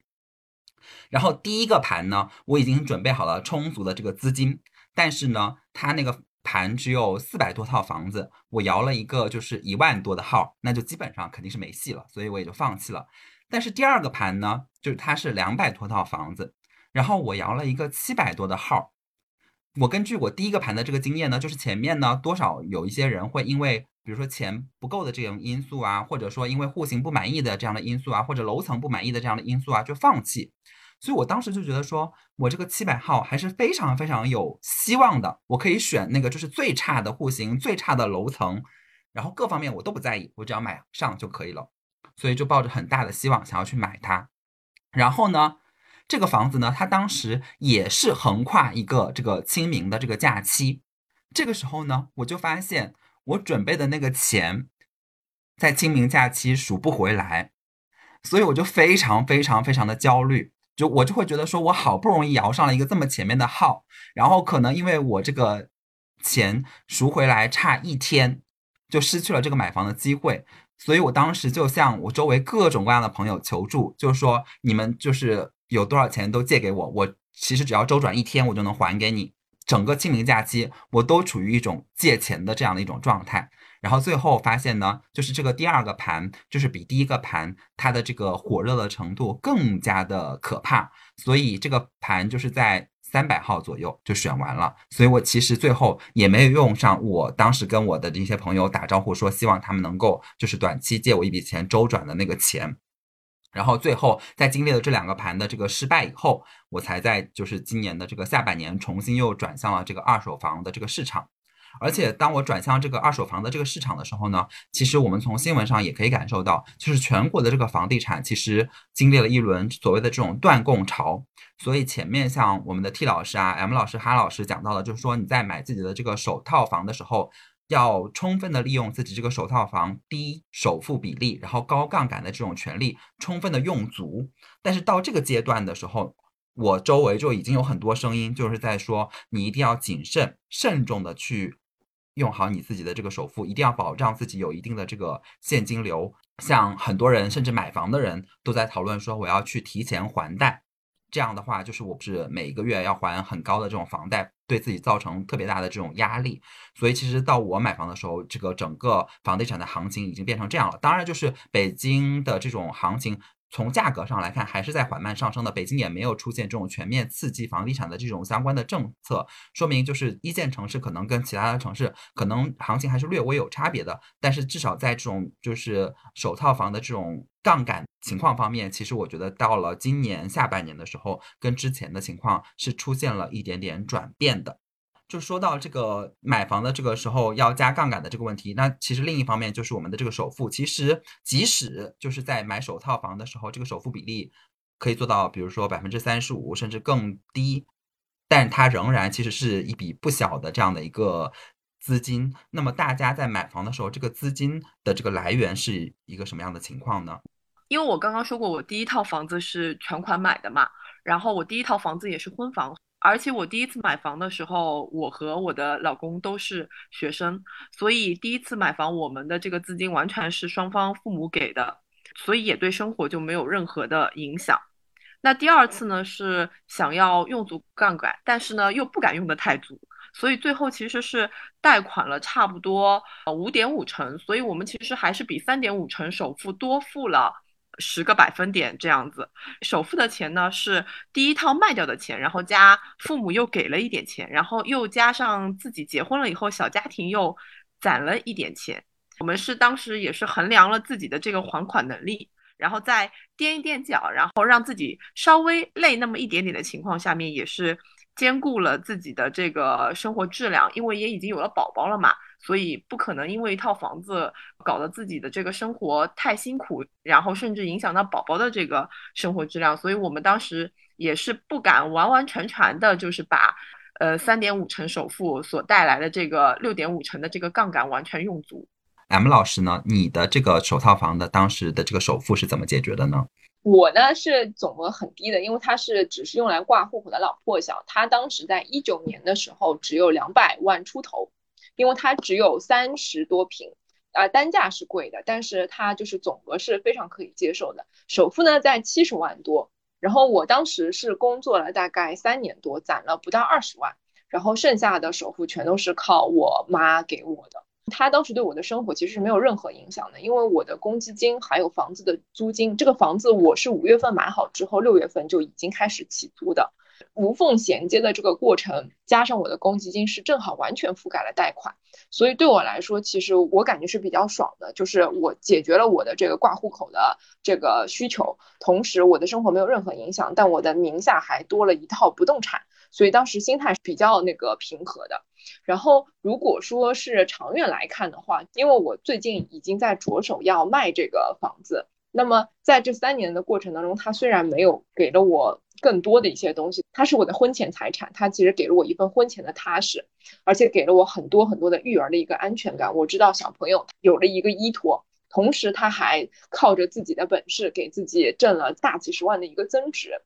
然后第一个盘呢，我已经准备好了充足的这个资金，但是呢，它那个。盘只有四百多套房子，我摇了一个就是一万多的号，那就基本上肯定是没戏了，所以我也就放弃了。但是第二个盘呢，就是它是两百多套房子，然后我摇了一个七百多的号。我根据我第一个盘的这个经验呢，就是前面呢多少有一些人会因为比如说钱不够的这种因素啊，或者说因为户型不满意的这样的因素啊，或者楼层不满意的这样的因素啊，就放弃。所以我当时就觉得说，我这个七百号还是非常非常有希望的，我可以选那个就是最差的户型、最差的楼层，然后各方面我都不在意，我只要买上就可以了。所以就抱着很大的希望想要去买它。然后呢，这个房子呢，它当时也是横跨一个这个清明的这个假期。这个时候呢，我就发现我准备的那个钱在清明假期数不回来，所以我就非常非常非常的焦虑。就我就会觉得说，我好不容易摇上了一个这么前面的号，然后可能因为我这个钱赎回来差一天，就失去了这个买房的机会，所以我当时就向我周围各种各样的朋友求助，就说你们就是有多少钱都借给我，我其实只要周转一天，我就能还给你。整个清明假期，我都处于一种借钱的这样的一种状态。然后最后发现呢，就是这个第二个盘，就是比第一个盘它的这个火热的程度更加的可怕，所以这个盘就是在三百号左右就选完了。所以我其实最后也没有用上我当时跟我的这些朋友打招呼说，希望他们能够就是短期借我一笔钱周转的那个钱。然后最后在经历了这两个盘的这个失败以后，我才在就是今年的这个下半年重新又转向了这个二手房的这个市场。而且，当我转向这个二手房的这个市场的时候呢，其实我们从新闻上也可以感受到，就是全国的这个房地产其实经历了一轮所谓的这种断供潮。所以前面像我们的 T 老师啊、M 老师、哈老师讲到的，就是说你在买自己的这个首套房的时候，要充分的利用自己这个首套房低首付比例，然后高杠杆的这种权利，充分的用足。但是到这个阶段的时候，我周围就已经有很多声音，就是在说你一定要谨慎、慎重的去。用好你自己的这个首付，一定要保障自己有一定的这个现金流。像很多人甚至买房的人都在讨论说，我要去提前还贷。这样的话，就是我不是每个月要还很高的这种房贷，对自己造成特别大的这种压力。所以其实到我买房的时候，这个整个房地产的行情已经变成这样了。当然，就是北京的这种行情从价格上来看，还是在缓慢上升的。北京也没有出现这种全面刺激房地产的这种相关的政策，说明就是一线城市可能跟其他的城市可能行情还是略微有差别的。但是至少在这种就是首套房的这种杠杆情况方面，其实我觉得到了今年下半年的时候，跟之前的情况是出现了一点点转变的。就说到这个买房的这个时候要加杠杆的这个问题，那其实另一方面就是我们的这个首付，其实即使就是在买首套房的时候，这个首付比例可以做到，比如说百分之三十五甚至更低，但它仍然其实是一笔不小的这样的一个资金。那么大家在买房的时候，这个资金的这个来源是一个什么样的情况呢？因为我刚刚说过，我第一套房子是全款买的嘛，然后我第一套房子也是婚房。而且我第一次买房的时候，我和我的老公都是学生，所以第一次买房，我们的这个资金完全是双方父母给的，所以也对生活就没有任何的影响。那第二次呢，是想要用足杠杆，但是呢又不敢用的太足，所以最后其实是贷款了差不多五点五成，所以我们其实还是比三点五成首付多付了。十个百分点这样子，首付的钱呢是第一套卖掉的钱，然后加父母又给了一点钱，然后又加上自己结婚了以后小家庭又攒了一点钱。我们是当时也是衡量了自己的这个还款能力，然后再垫一垫脚，然后让自己稍微累那么一点点的情况下面，也是兼顾了自己的这个生活质量，因为也已经有了宝宝了嘛。所以不可能因为一套房子搞得自己的这个生活太辛苦，然后甚至影响到宝宝的这个生活质量。所以我们当时也是不敢完完全全的，就是把呃三点五成首付所带来的这个六点五成的这个杠杆完全用足。M 老师呢，你的这个首套房的当时的这个首付是怎么解决的呢？我呢是总额很低的，因为它是只是用来挂户口的老破小，它当时在一九年的时候只有两百万出头。因为它只有三十多平，啊，单价是贵的，但是它就是总额是非常可以接受的。首付呢在七十万多，然后我当时是工作了大概三年多，攒了不到二十万，然后剩下的首付全都是靠我妈给我的。他当时对我的生活其实是没有任何影响的，因为我的公积金还有房子的租金，这个房子我是五月份买好之后，六月份就已经开始起租的。无缝衔接的这个过程，加上我的公积金是正好完全覆盖了贷款，所以对我来说，其实我感觉是比较爽的，就是我解决了我的这个挂户口的这个需求，同时我的生活没有任何影响，但我的名下还多了一套不动产，所以当时心态是比较那个平和的。然后如果说是长远来看的话，因为我最近已经在着手要卖这个房子，那么在这三年的过程当中，它虽然没有给了我。更多的一些东西，它是我的婚前财产，它其实给了我一份婚前的踏实，而且给了我很多很多的育儿的一个安全感。我知道小朋友有了一个依托，同时他还靠着自己的本事给自己挣了大几十万的一个增值，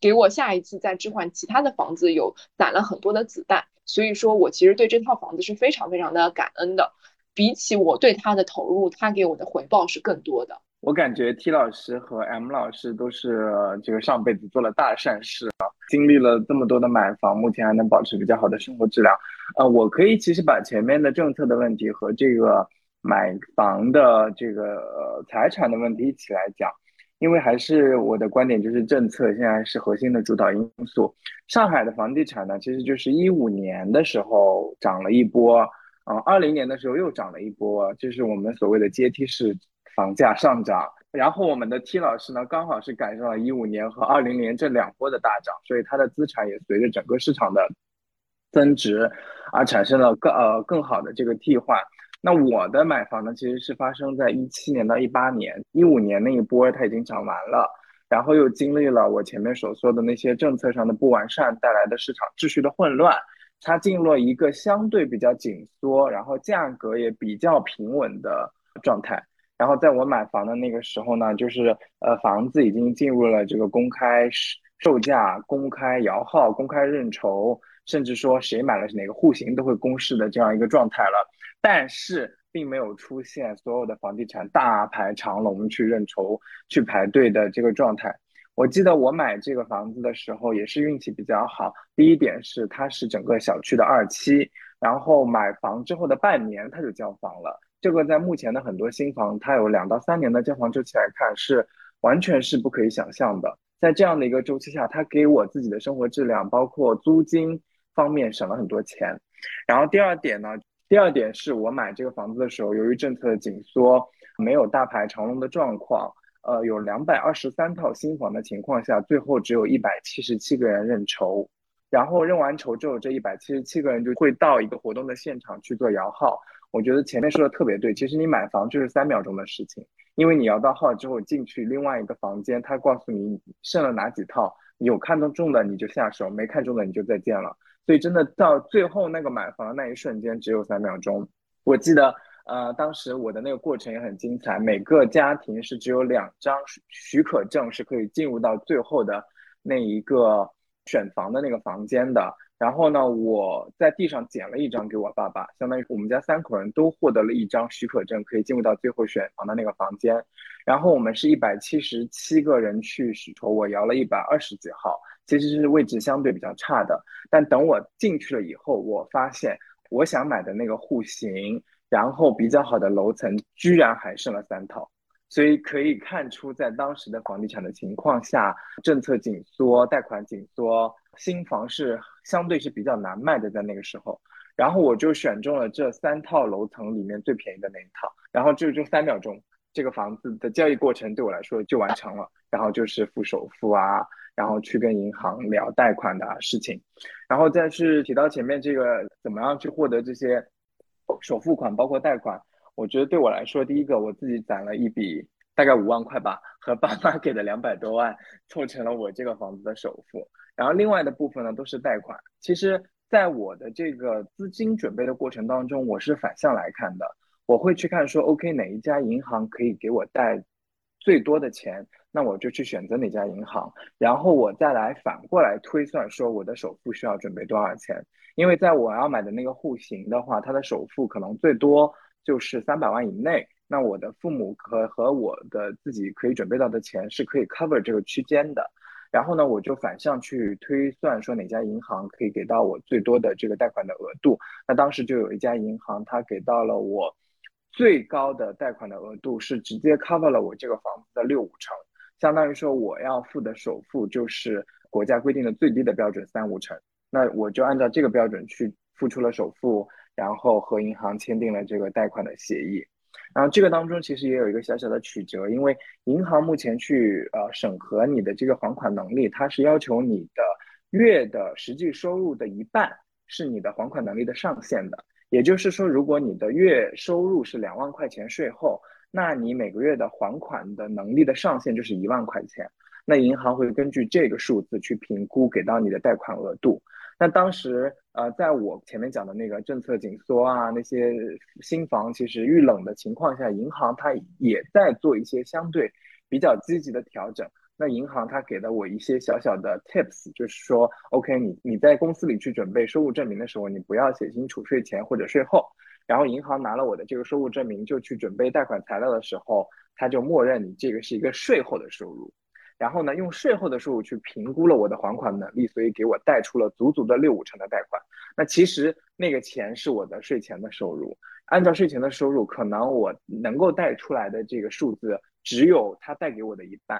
给我下一次再置换其他的房子有攒了很多的子弹。所以说我其实对这套房子是非常非常的感恩的，比起我对他的投入，他给我的回报是更多的。我感觉 T 老师和 M 老师都是这个上辈子做了大善事啊，经历了这么多的买房，目前还能保持比较好的生活质量。呃，我可以其实把前面的政策的问题和这个买房的这个财产的问题一起来讲，因为还是我的观点就是政策现在是核心的主导因素。上海的房地产呢，其实就是一五年的时候涨了一波，啊，二零年的时候又涨了一波，就是我们所谓的阶梯式。房价上涨，然后我们的 T 老师呢，刚好是赶上了一五年和二零年这两波的大涨，所以他的资产也随着整个市场的增值而产生了更呃更好的这个替换。那我的买房呢，其实是发生在一七年到一八年，一五年那一波它已经涨完了，然后又经历了我前面所说的那些政策上的不完善带来的市场秩序的混乱，它进入了一个相对比较紧缩，然后价格也比较平稳的状态。然后在我买房的那个时候呢，就是呃房子已经进入了这个公开售价、公开摇号、公开认筹，甚至说谁买了哪个户型都会公示的这样一个状态了。但是并没有出现所有的房地产大排长龙去认筹、去排队的这个状态。我记得我买这个房子的时候也是运气比较好。第一点是它是整个小区的二期，然后买房之后的半年它就交房了。这个在目前的很多新房，它有两到三年的交房周期来看是完全是不可以想象的。在这样的一个周期下，它给我自己的生活质量，包括租金方面省了很多钱。然后第二点呢，第二点是我买这个房子的时候，由于政策的紧缩，没有大排长龙的状况。呃，有两百二十三套新房的情况下，最后只有一百七十七个人认筹，然后认完筹之后，这一百七十七个人就会到一个活动的现场去做摇号。我觉得前面说的特别对，其实你买房就是三秒钟的事情，因为你摇到号之后进去另外一个房间，他告诉你剩了哪几套，有看中的你就下手，没看中的你就再见了。所以真的到最后那个买房的那一瞬间只有三秒钟。我记得。呃，当时我的那个过程也很精彩，每个家庭是只有两张许可证是可以进入到最后的那一个选房的那个房间的。然后呢，我在地上捡了一张给我爸爸，相当于我们家三口人都获得了一张许可证，可以进入到最后选房的那个房间。然后我们是一百七十七个人去许筹，我摇了一百二十几号，其实是位置相对比较差的。但等我进去了以后，我发现我想买的那个户型。然后比较好的楼层居然还剩了三套，所以可以看出，在当时的房地产的情况下，政策紧缩、贷款紧缩，新房是相对是比较难卖的，在那个时候。然后我就选中了这三套楼层里面最便宜的那一套，然后就就三秒钟，这个房子的交易过程对我来说就完成了。然后就是付首付啊，然后去跟银行聊贷款的事情，然后再是提到前面这个怎么样去获得这些。首付款包括贷款，我觉得对我来说，第一个我自己攒了一笔大概五万块吧，和爸妈给的两百多万凑成了我这个房子的首付。然后另外的部分呢都是贷款。其实，在我的这个资金准备的过程当中，我是反向来看的，我会去看说，OK 哪一家银行可以给我贷最多的钱。那我就去选择哪家银行，然后我再来反过来推算，说我的首付需要准备多少钱。因为在我要买的那个户型的话，它的首付可能最多就是三百万以内。那我的父母和和我的自己可以准备到的钱是可以 cover 这个区间的。然后呢，我就反向去推算，说哪家银行可以给到我最多的这个贷款的额度。那当时就有一家银行，它给到了我最高的贷款的额度，是直接 cover 了我这个房子的六五成。相当于说，我要付的首付就是国家规定的最低的标准三五成，那我就按照这个标准去付出了首付，然后和银行签订了这个贷款的协议。然后这个当中其实也有一个小小的曲折，因为银行目前去呃审核你的这个还款能力，它是要求你的月的实际收入的一半是你的还款能力的上限的。也就是说，如果你的月收入是两万块钱税后。那你每个月的还款的能力的上限就是一万块钱，那银行会根据这个数字去评估给到你的贷款额度。那当时呃，在我前面讲的那个政策紧缩啊，那些新房其实遇冷的情况下，银行它也在做一些相对比较积极的调整。那银行它给了我一些小小的 tips，就是说，OK，你你在公司里去准备收入证明的时候，你不要写清楚税前或者税后。然后银行拿了我的这个收入证明，就去准备贷款材料的时候，他就默认你这个是一个税后的收入，然后呢，用税后的收入去评估了我的还款能力，所以给我贷出了足足的六五成的贷款。那其实那个钱是我的税前的收入，按照税前的收入，可能我能够贷出来的这个数字只有他贷给我的一半。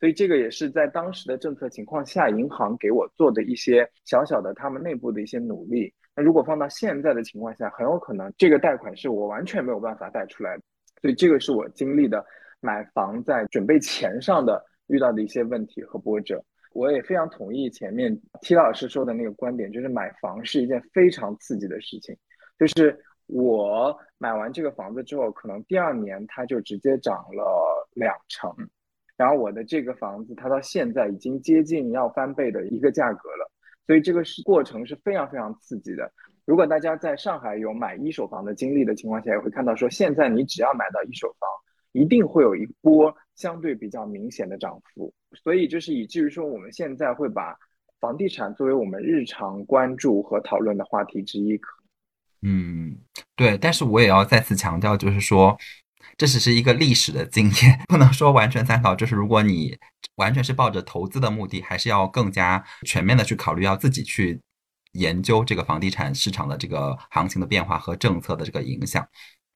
所以这个也是在当时的政策情况下，银行给我做的一些小小的他们内部的一些努力。那如果放到现在的情况下，很有可能这个贷款是我完全没有办法贷出来的，所以这个是我经历的买房在准备钱上的遇到的一些问题和波折。我也非常同意前面 T 老师说的那个观点，就是买房是一件非常刺激的事情。就是我买完这个房子之后，可能第二年它就直接涨了两成，然后我的这个房子它到现在已经接近要翻倍的一个价格了。所以这个是过程是非常非常刺激的。如果大家在上海有买一手房的经历的情况下，也会看到说，现在你只要买到一手房，一定会有一波相对比较明显的涨幅。所以就是以至于说，我们现在会把房地产作为我们日常关注和讨论的话题之一。嗯，对。但是我也要再次强调，就是说。这只是一个历史的经验，不能说完全参考。就是如果你完全是抱着投资的目的，还是要更加全面的去考虑，要自己去研究这个房地产市场的这个行情的变化和政策的这个影响。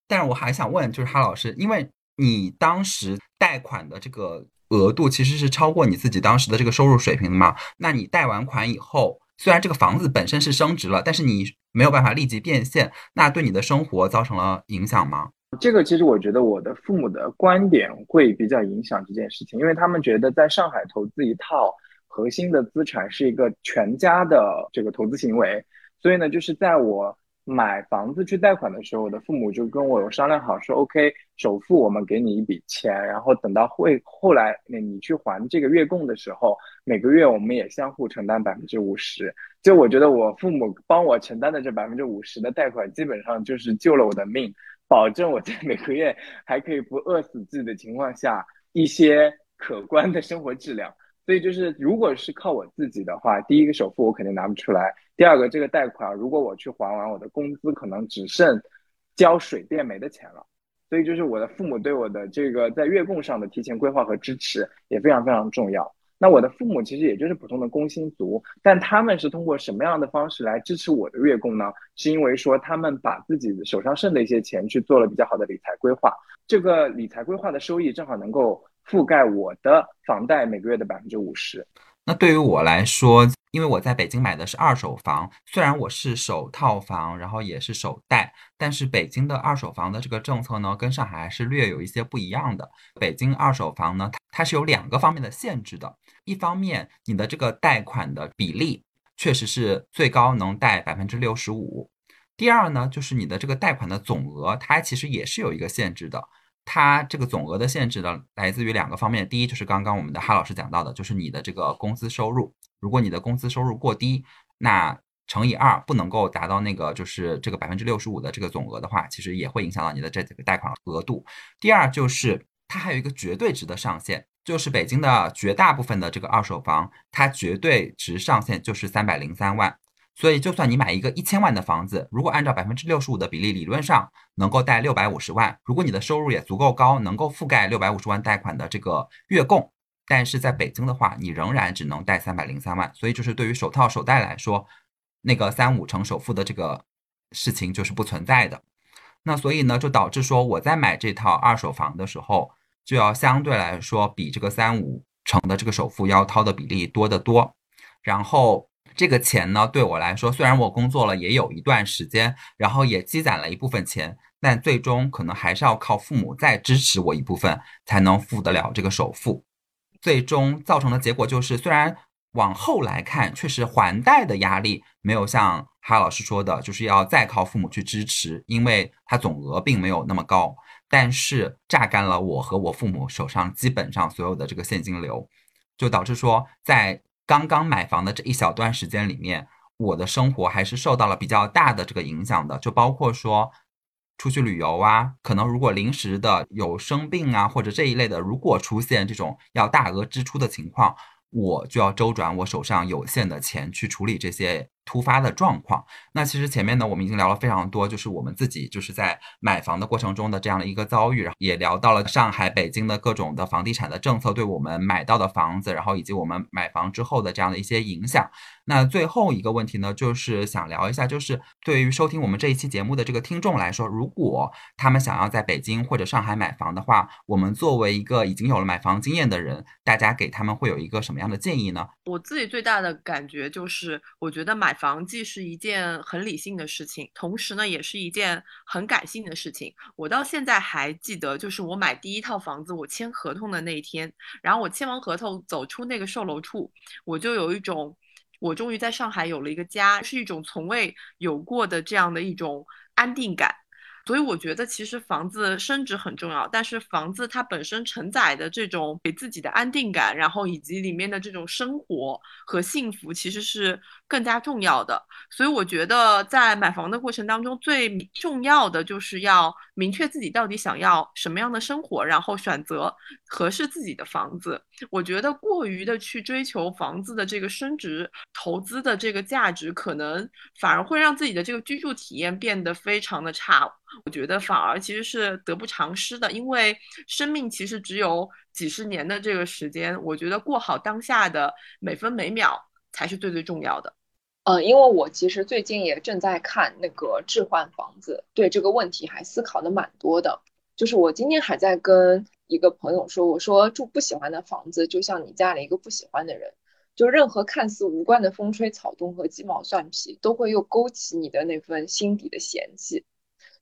但是我还想问，就是哈老师，因为你当时贷款的这个额度其实是超过你自己当时的这个收入水平的嘛？那你贷完款以后，虽然这个房子本身是升值了，但是你没有办法立即变现，那对你的生活造成了影响吗？这个其实我觉得我的父母的观点会比较影响这件事情，因为他们觉得在上海投资一套核心的资产是一个全家的这个投资行为，所以呢，就是在我买房子去贷款的时候，我的父母就跟我商量好说，OK，首付我们给你一笔钱，然后等到会后来那你去还这个月供的时候，每个月我们也相互承担百分之五十。就我觉得我父母帮我承担的这百分之五十的贷款，基本上就是救了我的命。保证我在每个月还可以不饿死自己的情况下，一些可观的生活质量。所以就是，如果是靠我自己的话，第一个首付我肯定拿不出来。第二个，这个贷款如果我去还完，我的工资可能只剩交水电煤的钱了。所以就是我的父母对我的这个在月供上的提前规划和支持也非常非常重要。那我的父母其实也就是普通的工薪族，但他们是通过什么样的方式来支持我的月供呢？是因为说他们把自己手上剩的一些钱去做了比较好的理财规划，这个理财规划的收益正好能够覆盖我的房贷每个月的百分之五十。那对于我来说，因为我在北京买的是二手房，虽然我是首套房，然后也是首贷，但是北京的二手房的这个政策呢，跟上海还是略有一些不一样的。北京二手房呢，它是有两个方面的限制的，一方面你的这个贷款的比例确实是最高能贷百分之六十五，第二呢，就是你的这个贷款的总额，它其实也是有一个限制的。它这个总额的限制呢，来自于两个方面。第一就是刚刚我们的哈老师讲到的，就是你的这个工资收入。如果你的工资收入过低，那乘以二不能够达到那个就是这个百分之六十五的这个总额的话，其实也会影响到你的这几个贷款额度。第二就是它还有一个绝对值的上限，就是北京的绝大部分的这个二手房，它绝对值上限就是三百零三万。所以，就算你买一个一千万的房子，如果按照百分之六十五的比例，理论上能够贷六百五十万。如果你的收入也足够高，能够覆盖六百五十万贷款的这个月供，但是在北京的话，你仍然只能贷三百零三万。所以，就是对于首套首贷来说，那个三五成首付的这个事情就是不存在的。那所以呢，就导致说我在买这套二手房的时候，就要相对来说比这个三五成的这个首付要掏的比例多得多。然后。这个钱呢，对我来说，虽然我工作了也有一段时间，然后也积攒了一部分钱，但最终可能还是要靠父母再支持我一部分，才能付得了这个首付。最终造成的结果就是，虽然往后来看，确实还贷的压力没有像哈老师说的，就是要再靠父母去支持，因为它总额并没有那么高，但是榨干了我和我父母手上基本上所有的这个现金流，就导致说在。刚刚买房的这一小段时间里面，我的生活还是受到了比较大的这个影响的，就包括说出去旅游啊，可能如果临时的有生病啊或者这一类的，如果出现这种要大额支出的情况，我就要周转我手上有限的钱去处理这些。突发的状况，那其实前面呢，我们已经聊了非常多，就是我们自己就是在买房的过程中的这样的一个遭遇，也聊到了上海、北京的各种的房地产的政策对我们买到的房子，然后以及我们买房之后的这样的一些影响。那最后一个问题呢，就是想聊一下，就是对于收听我们这一期节目的这个听众来说，如果他们想要在北京或者上海买房的话，我们作为一个已经有了买房经验的人，大家给他们会有一个什么样的建议呢？我自己最大的感觉就是，我觉得买房既是一件很理性的事情，同时呢，也是一件很感性的事情。我到现在还记得，就是我买第一套房子，我签合同的那一天，然后我签完合同走出那个售楼处，我就有一种，我终于在上海有了一个家，是一种从未有过的这样的一种安定感。所以我觉得，其实房子升值很重要，但是房子它本身承载的这种给自己的安定感，然后以及里面的这种生活和幸福，其实是更加重要的。所以我觉得，在买房的过程当中，最重要的就是要明确自己到底想要什么样的生活，然后选择合适自己的房子。我觉得过于的去追求房子的这个升值、投资的这个价值，可能反而会让自己的这个居住体验变得非常的差。我觉得反而其实是得不偿失的，因为生命其实只有几十年的这个时间，我觉得过好当下的每分每秒才是最最重要的。嗯，因为我其实最近也正在看那个置换房子，对这个问题还思考的蛮多的。就是我今天还在跟一个朋友说，我说住不喜欢的房子，就像你嫁了一个不喜欢的人，就任何看似无关的风吹草动和鸡毛蒜皮，都会又勾起你的那份心底的嫌弃。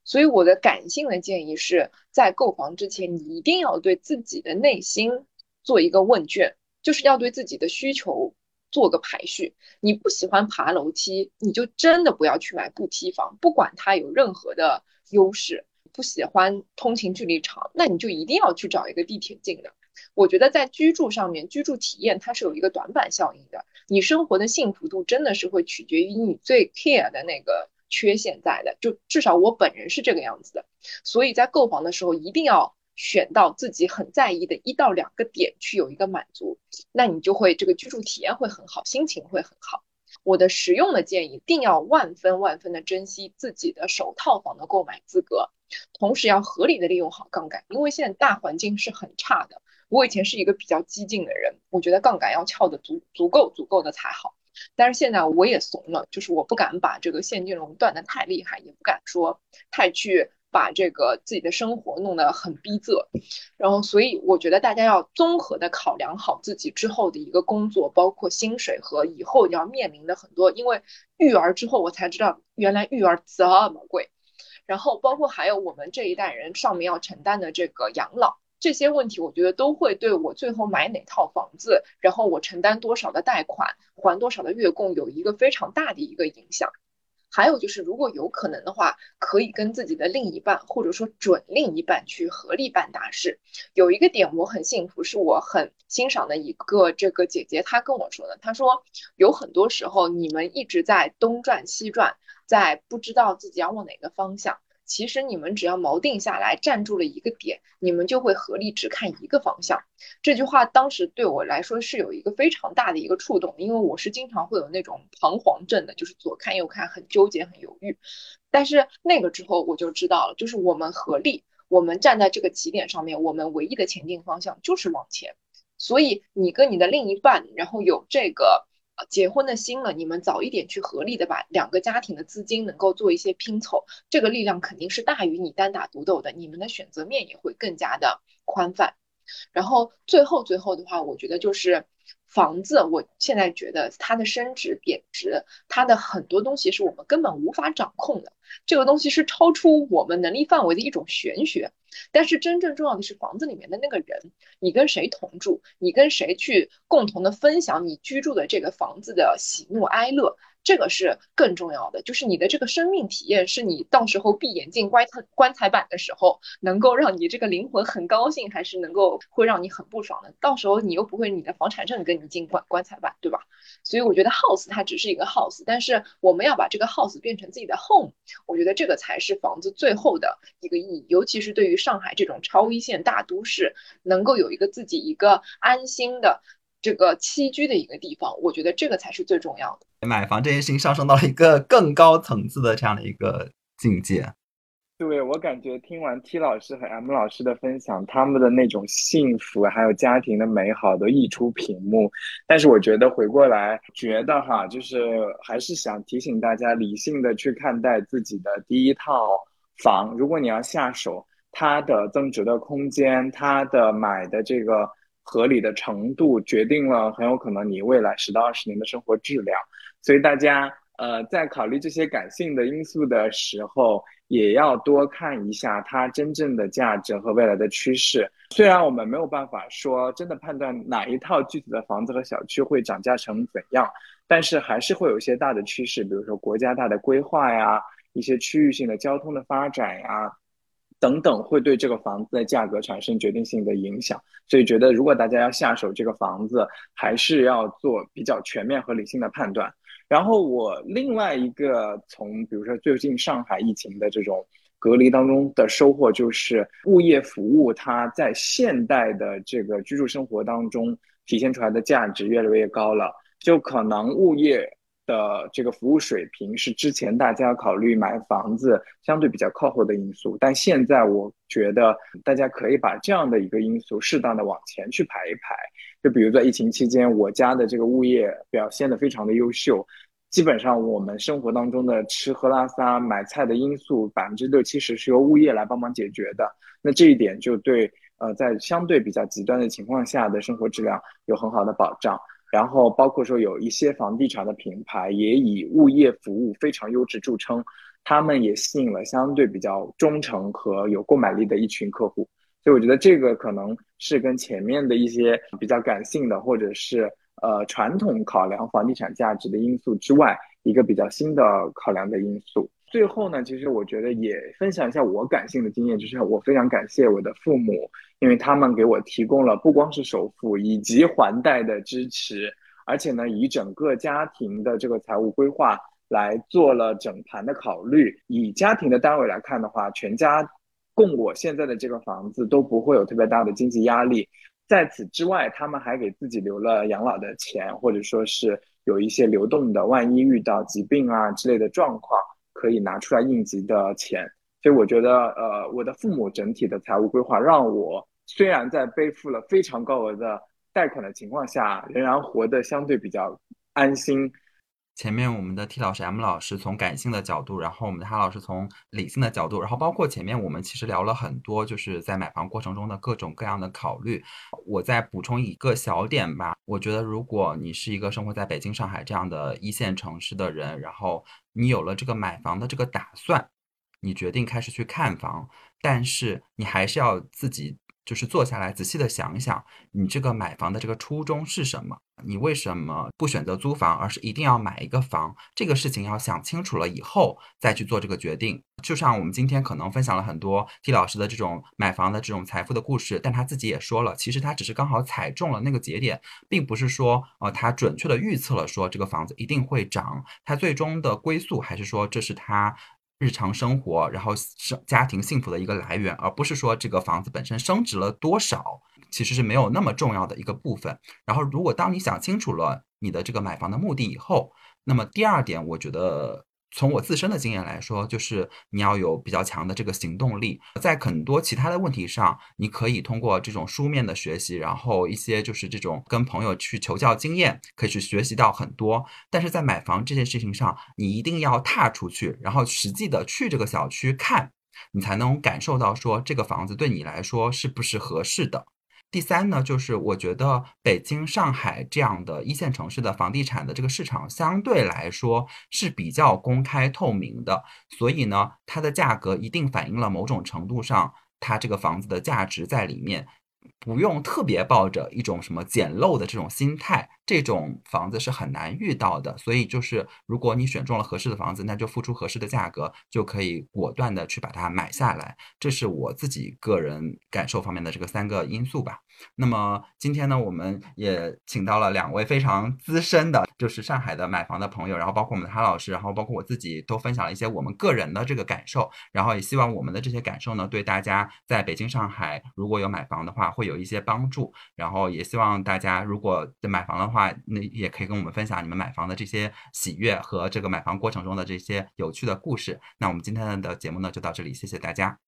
所以我的感性的建议是在购房之前，你一定要对自己的内心做一个问卷，就是要对自己的需求做个排序。你不喜欢爬楼梯，你就真的不要去买步梯房，不管它有任何的优势。不喜欢通勤距离长，那你就一定要去找一个地铁近的。我觉得在居住上面，居住体验它是有一个短板效应的。你生活的幸福度真的是会取决于你最 care 的那个缺陷在的。就至少我本人是这个样子的。所以在购房的时候，一定要选到自己很在意的一到两个点去有一个满足，那你就会这个居住体验会很好，心情会很好。我的实用的建议，一定要万分万分的珍惜自己的首套房的购买资格。同时要合理的利用好杠杆，因为现在大环境是很差的。我以前是一个比较激进的人，我觉得杠杆要翘的足足够足够的才好。但是现在我也怂了，就是我不敢把这个现金流断的太厉害，也不敢说太去把这个自己的生活弄得很逼仄。然后，所以我觉得大家要综合的考量好自己之后的一个工作，包括薪水和以后要面临的很多。因为育儿之后，我才知道原来育儿这么贵。然后包括还有我们这一代人上面要承担的这个养老这些问题，我觉得都会对我最后买哪套房子，然后我承担多少的贷款，还多少的月供，有一个非常大的一个影响。还有就是，如果有可能的话，可以跟自己的另一半或者说准另一半去合力办大事。有一个点我很幸福，是我很欣赏的一个这个姐姐，她跟我说的，她说有很多时候你们一直在东转西转。在不知道自己要往哪个方向，其实你们只要锚定下来，站住了一个点，你们就会合力只看一个方向。这句话当时对我来说是有一个非常大的一个触动，因为我是经常会有那种彷徨症的，就是左看右看，很纠结，很犹豫。但是那个之后我就知道了，就是我们合力，我们站在这个起点上面，我们唯一的前进方向就是往前。所以你跟你的另一半，然后有这个。结婚的心了，你们早一点去合力的把两个家庭的资金能够做一些拼凑，这个力量肯定是大于你单打独斗的，你们的选择面也会更加的宽泛。然后最后最后的话，我觉得就是房子，我现在觉得它的升值贬值，它的很多东西是我们根本无法掌控的，这个东西是超出我们能力范围的一种玄学。但是真正重要的是房子里面的那个人，你跟谁同住，你跟谁去共同的分享你居住的这个房子的喜怒哀乐。这个是更重要的，就是你的这个生命体验，是你到时候闭眼进棺材棺材板的时候，能够让你这个灵魂很高兴，还是能够会让你很不爽的？到时候你又不会你的房产证跟你进棺棺材板，对吧？所以我觉得 house 它只是一个 house，但是我们要把这个 house 变成自己的 home，我觉得这个才是房子最后的一个意义。尤其是对于上海这种超一线大都市，能够有一个自己一个安心的。这个栖居的一个地方，我觉得这个才是最重要的。买房这件事情上升到了一个更高层次的这样的一个境界。对我感觉听完 T 老师和 M 老师的分享，他们的那种幸福还有家庭的美好都溢出屏幕。但是我觉得回过来觉得哈，就是还是想提醒大家，理性的去看待自己的第一套房。如果你要下手，它的增值的空间，它的买的这个。合理的程度决定了很有可能你未来十到二十年的生活质量，所以大家呃在考虑这些感性的因素的时候，也要多看一下它真正的价值和未来的趋势。虽然我们没有办法说真的判断哪一套具体的房子和小区会涨价成怎样，但是还是会有一些大的趋势，比如说国家大的规划呀，一些区域性的交通的发展呀。等等会对这个房子的价格产生决定性的影响，所以觉得如果大家要下手这个房子，还是要做比较全面和理性的判断。然后我另外一个从比如说最近上海疫情的这种隔离当中的收获，就是物业服务它在现代的这个居住生活当中体现出来的价值越来越高了，就可能物业。的这个服务水平是之前大家考虑买房子相对比较靠后的因素，但现在我觉得大家可以把这样的一个因素适当的往前去排一排。就比如在疫情期间，我家的这个物业表现的非常的优秀，基本上我们生活当中的吃喝拉撒、买菜的因素，百分之六七十是由物业来帮忙解决的。那这一点就对呃，在相对比较极端的情况下的生活质量有很好的保障。然后包括说有一些房地产的品牌也以物业服务非常优质著称，他们也吸引了相对比较忠诚和有购买力的一群客户。所以我觉得这个可能是跟前面的一些比较感性的或者是呃传统考量房地产价值的因素之外，一个比较新的考量的因素。最后呢，其实我觉得也分享一下我感性的经验，就是我非常感谢我的父母，因为他们给我提供了不光是首付以及还贷的支持，而且呢，以整个家庭的这个财务规划来做了整盘的考虑。以家庭的单位来看的话，全家。供我现在的这个房子都不会有特别大的经济压力，在此之外，他们还给自己留了养老的钱，或者说是有一些流动的，万一遇到疾病啊之类的状况，可以拿出来应急的钱。所以我觉得，呃，我的父母整体的财务规划让我虽然在背负了非常高额的贷款的情况下，仍然活得相对比较安心。前面我们的 T 老师、M 老师从感性的角度，然后我们的哈老师从理性的角度，然后包括前面我们其实聊了很多，就是在买房过程中的各种各样的考虑。我再补充一个小点吧，我觉得如果你是一个生活在北京、上海这样的一线城市的人，然后你有了这个买房的这个打算，你决定开始去看房，但是你还是要自己。就是坐下来仔细的想一想，你这个买房的这个初衷是什么？你为什么不选择租房，而是一定要买一个房？这个事情要想清楚了以后再去做这个决定。就像我们今天可能分享了很多 T 老师的这种买房的这种财富的故事，但他自己也说了，其实他只是刚好踩中了那个节点，并不是说呃他准确的预测了说这个房子一定会涨。他最终的归宿还是说这是他。日常生活，然后生家庭幸福的一个来源，而不是说这个房子本身升值了多少，其实是没有那么重要的一个部分。然后，如果当你想清楚了你的这个买房的目的以后，那么第二点，我觉得。从我自身的经验来说，就是你要有比较强的这个行动力，在很多其他的问题上，你可以通过这种书面的学习，然后一些就是这种跟朋友去求教经验，可以去学习到很多。但是在买房这件事情上，你一定要踏出去，然后实际的去这个小区看，你才能感受到说这个房子对你来说是不是合适的。第三呢，就是我觉得北京、上海这样的一线城市的房地产的这个市场相对来说是比较公开透明的，所以呢，它的价格一定反映了某种程度上它这个房子的价值在里面。不用特别抱着一种什么捡漏的这种心态，这种房子是很难遇到的。所以就是，如果你选中了合适的房子，那就付出合适的价格，就可以果断的去把它买下来。这是我自己个人感受方面的这个三个因素吧。那么今天呢，我们也请到了两位非常资深的，就是上海的买房的朋友，然后包括我们的哈老师，然后包括我自己，都分享了一些我们个人的这个感受，然后也希望我们的这些感受呢，对大家在北京、上海如果有买房的话，会有一些帮助。然后也希望大家如果买房的话，那也可以跟我们分享你们买房的这些喜悦和这个买房过程中的这些有趣的故事。那我们今天的节目呢，就到这里，谢谢大家。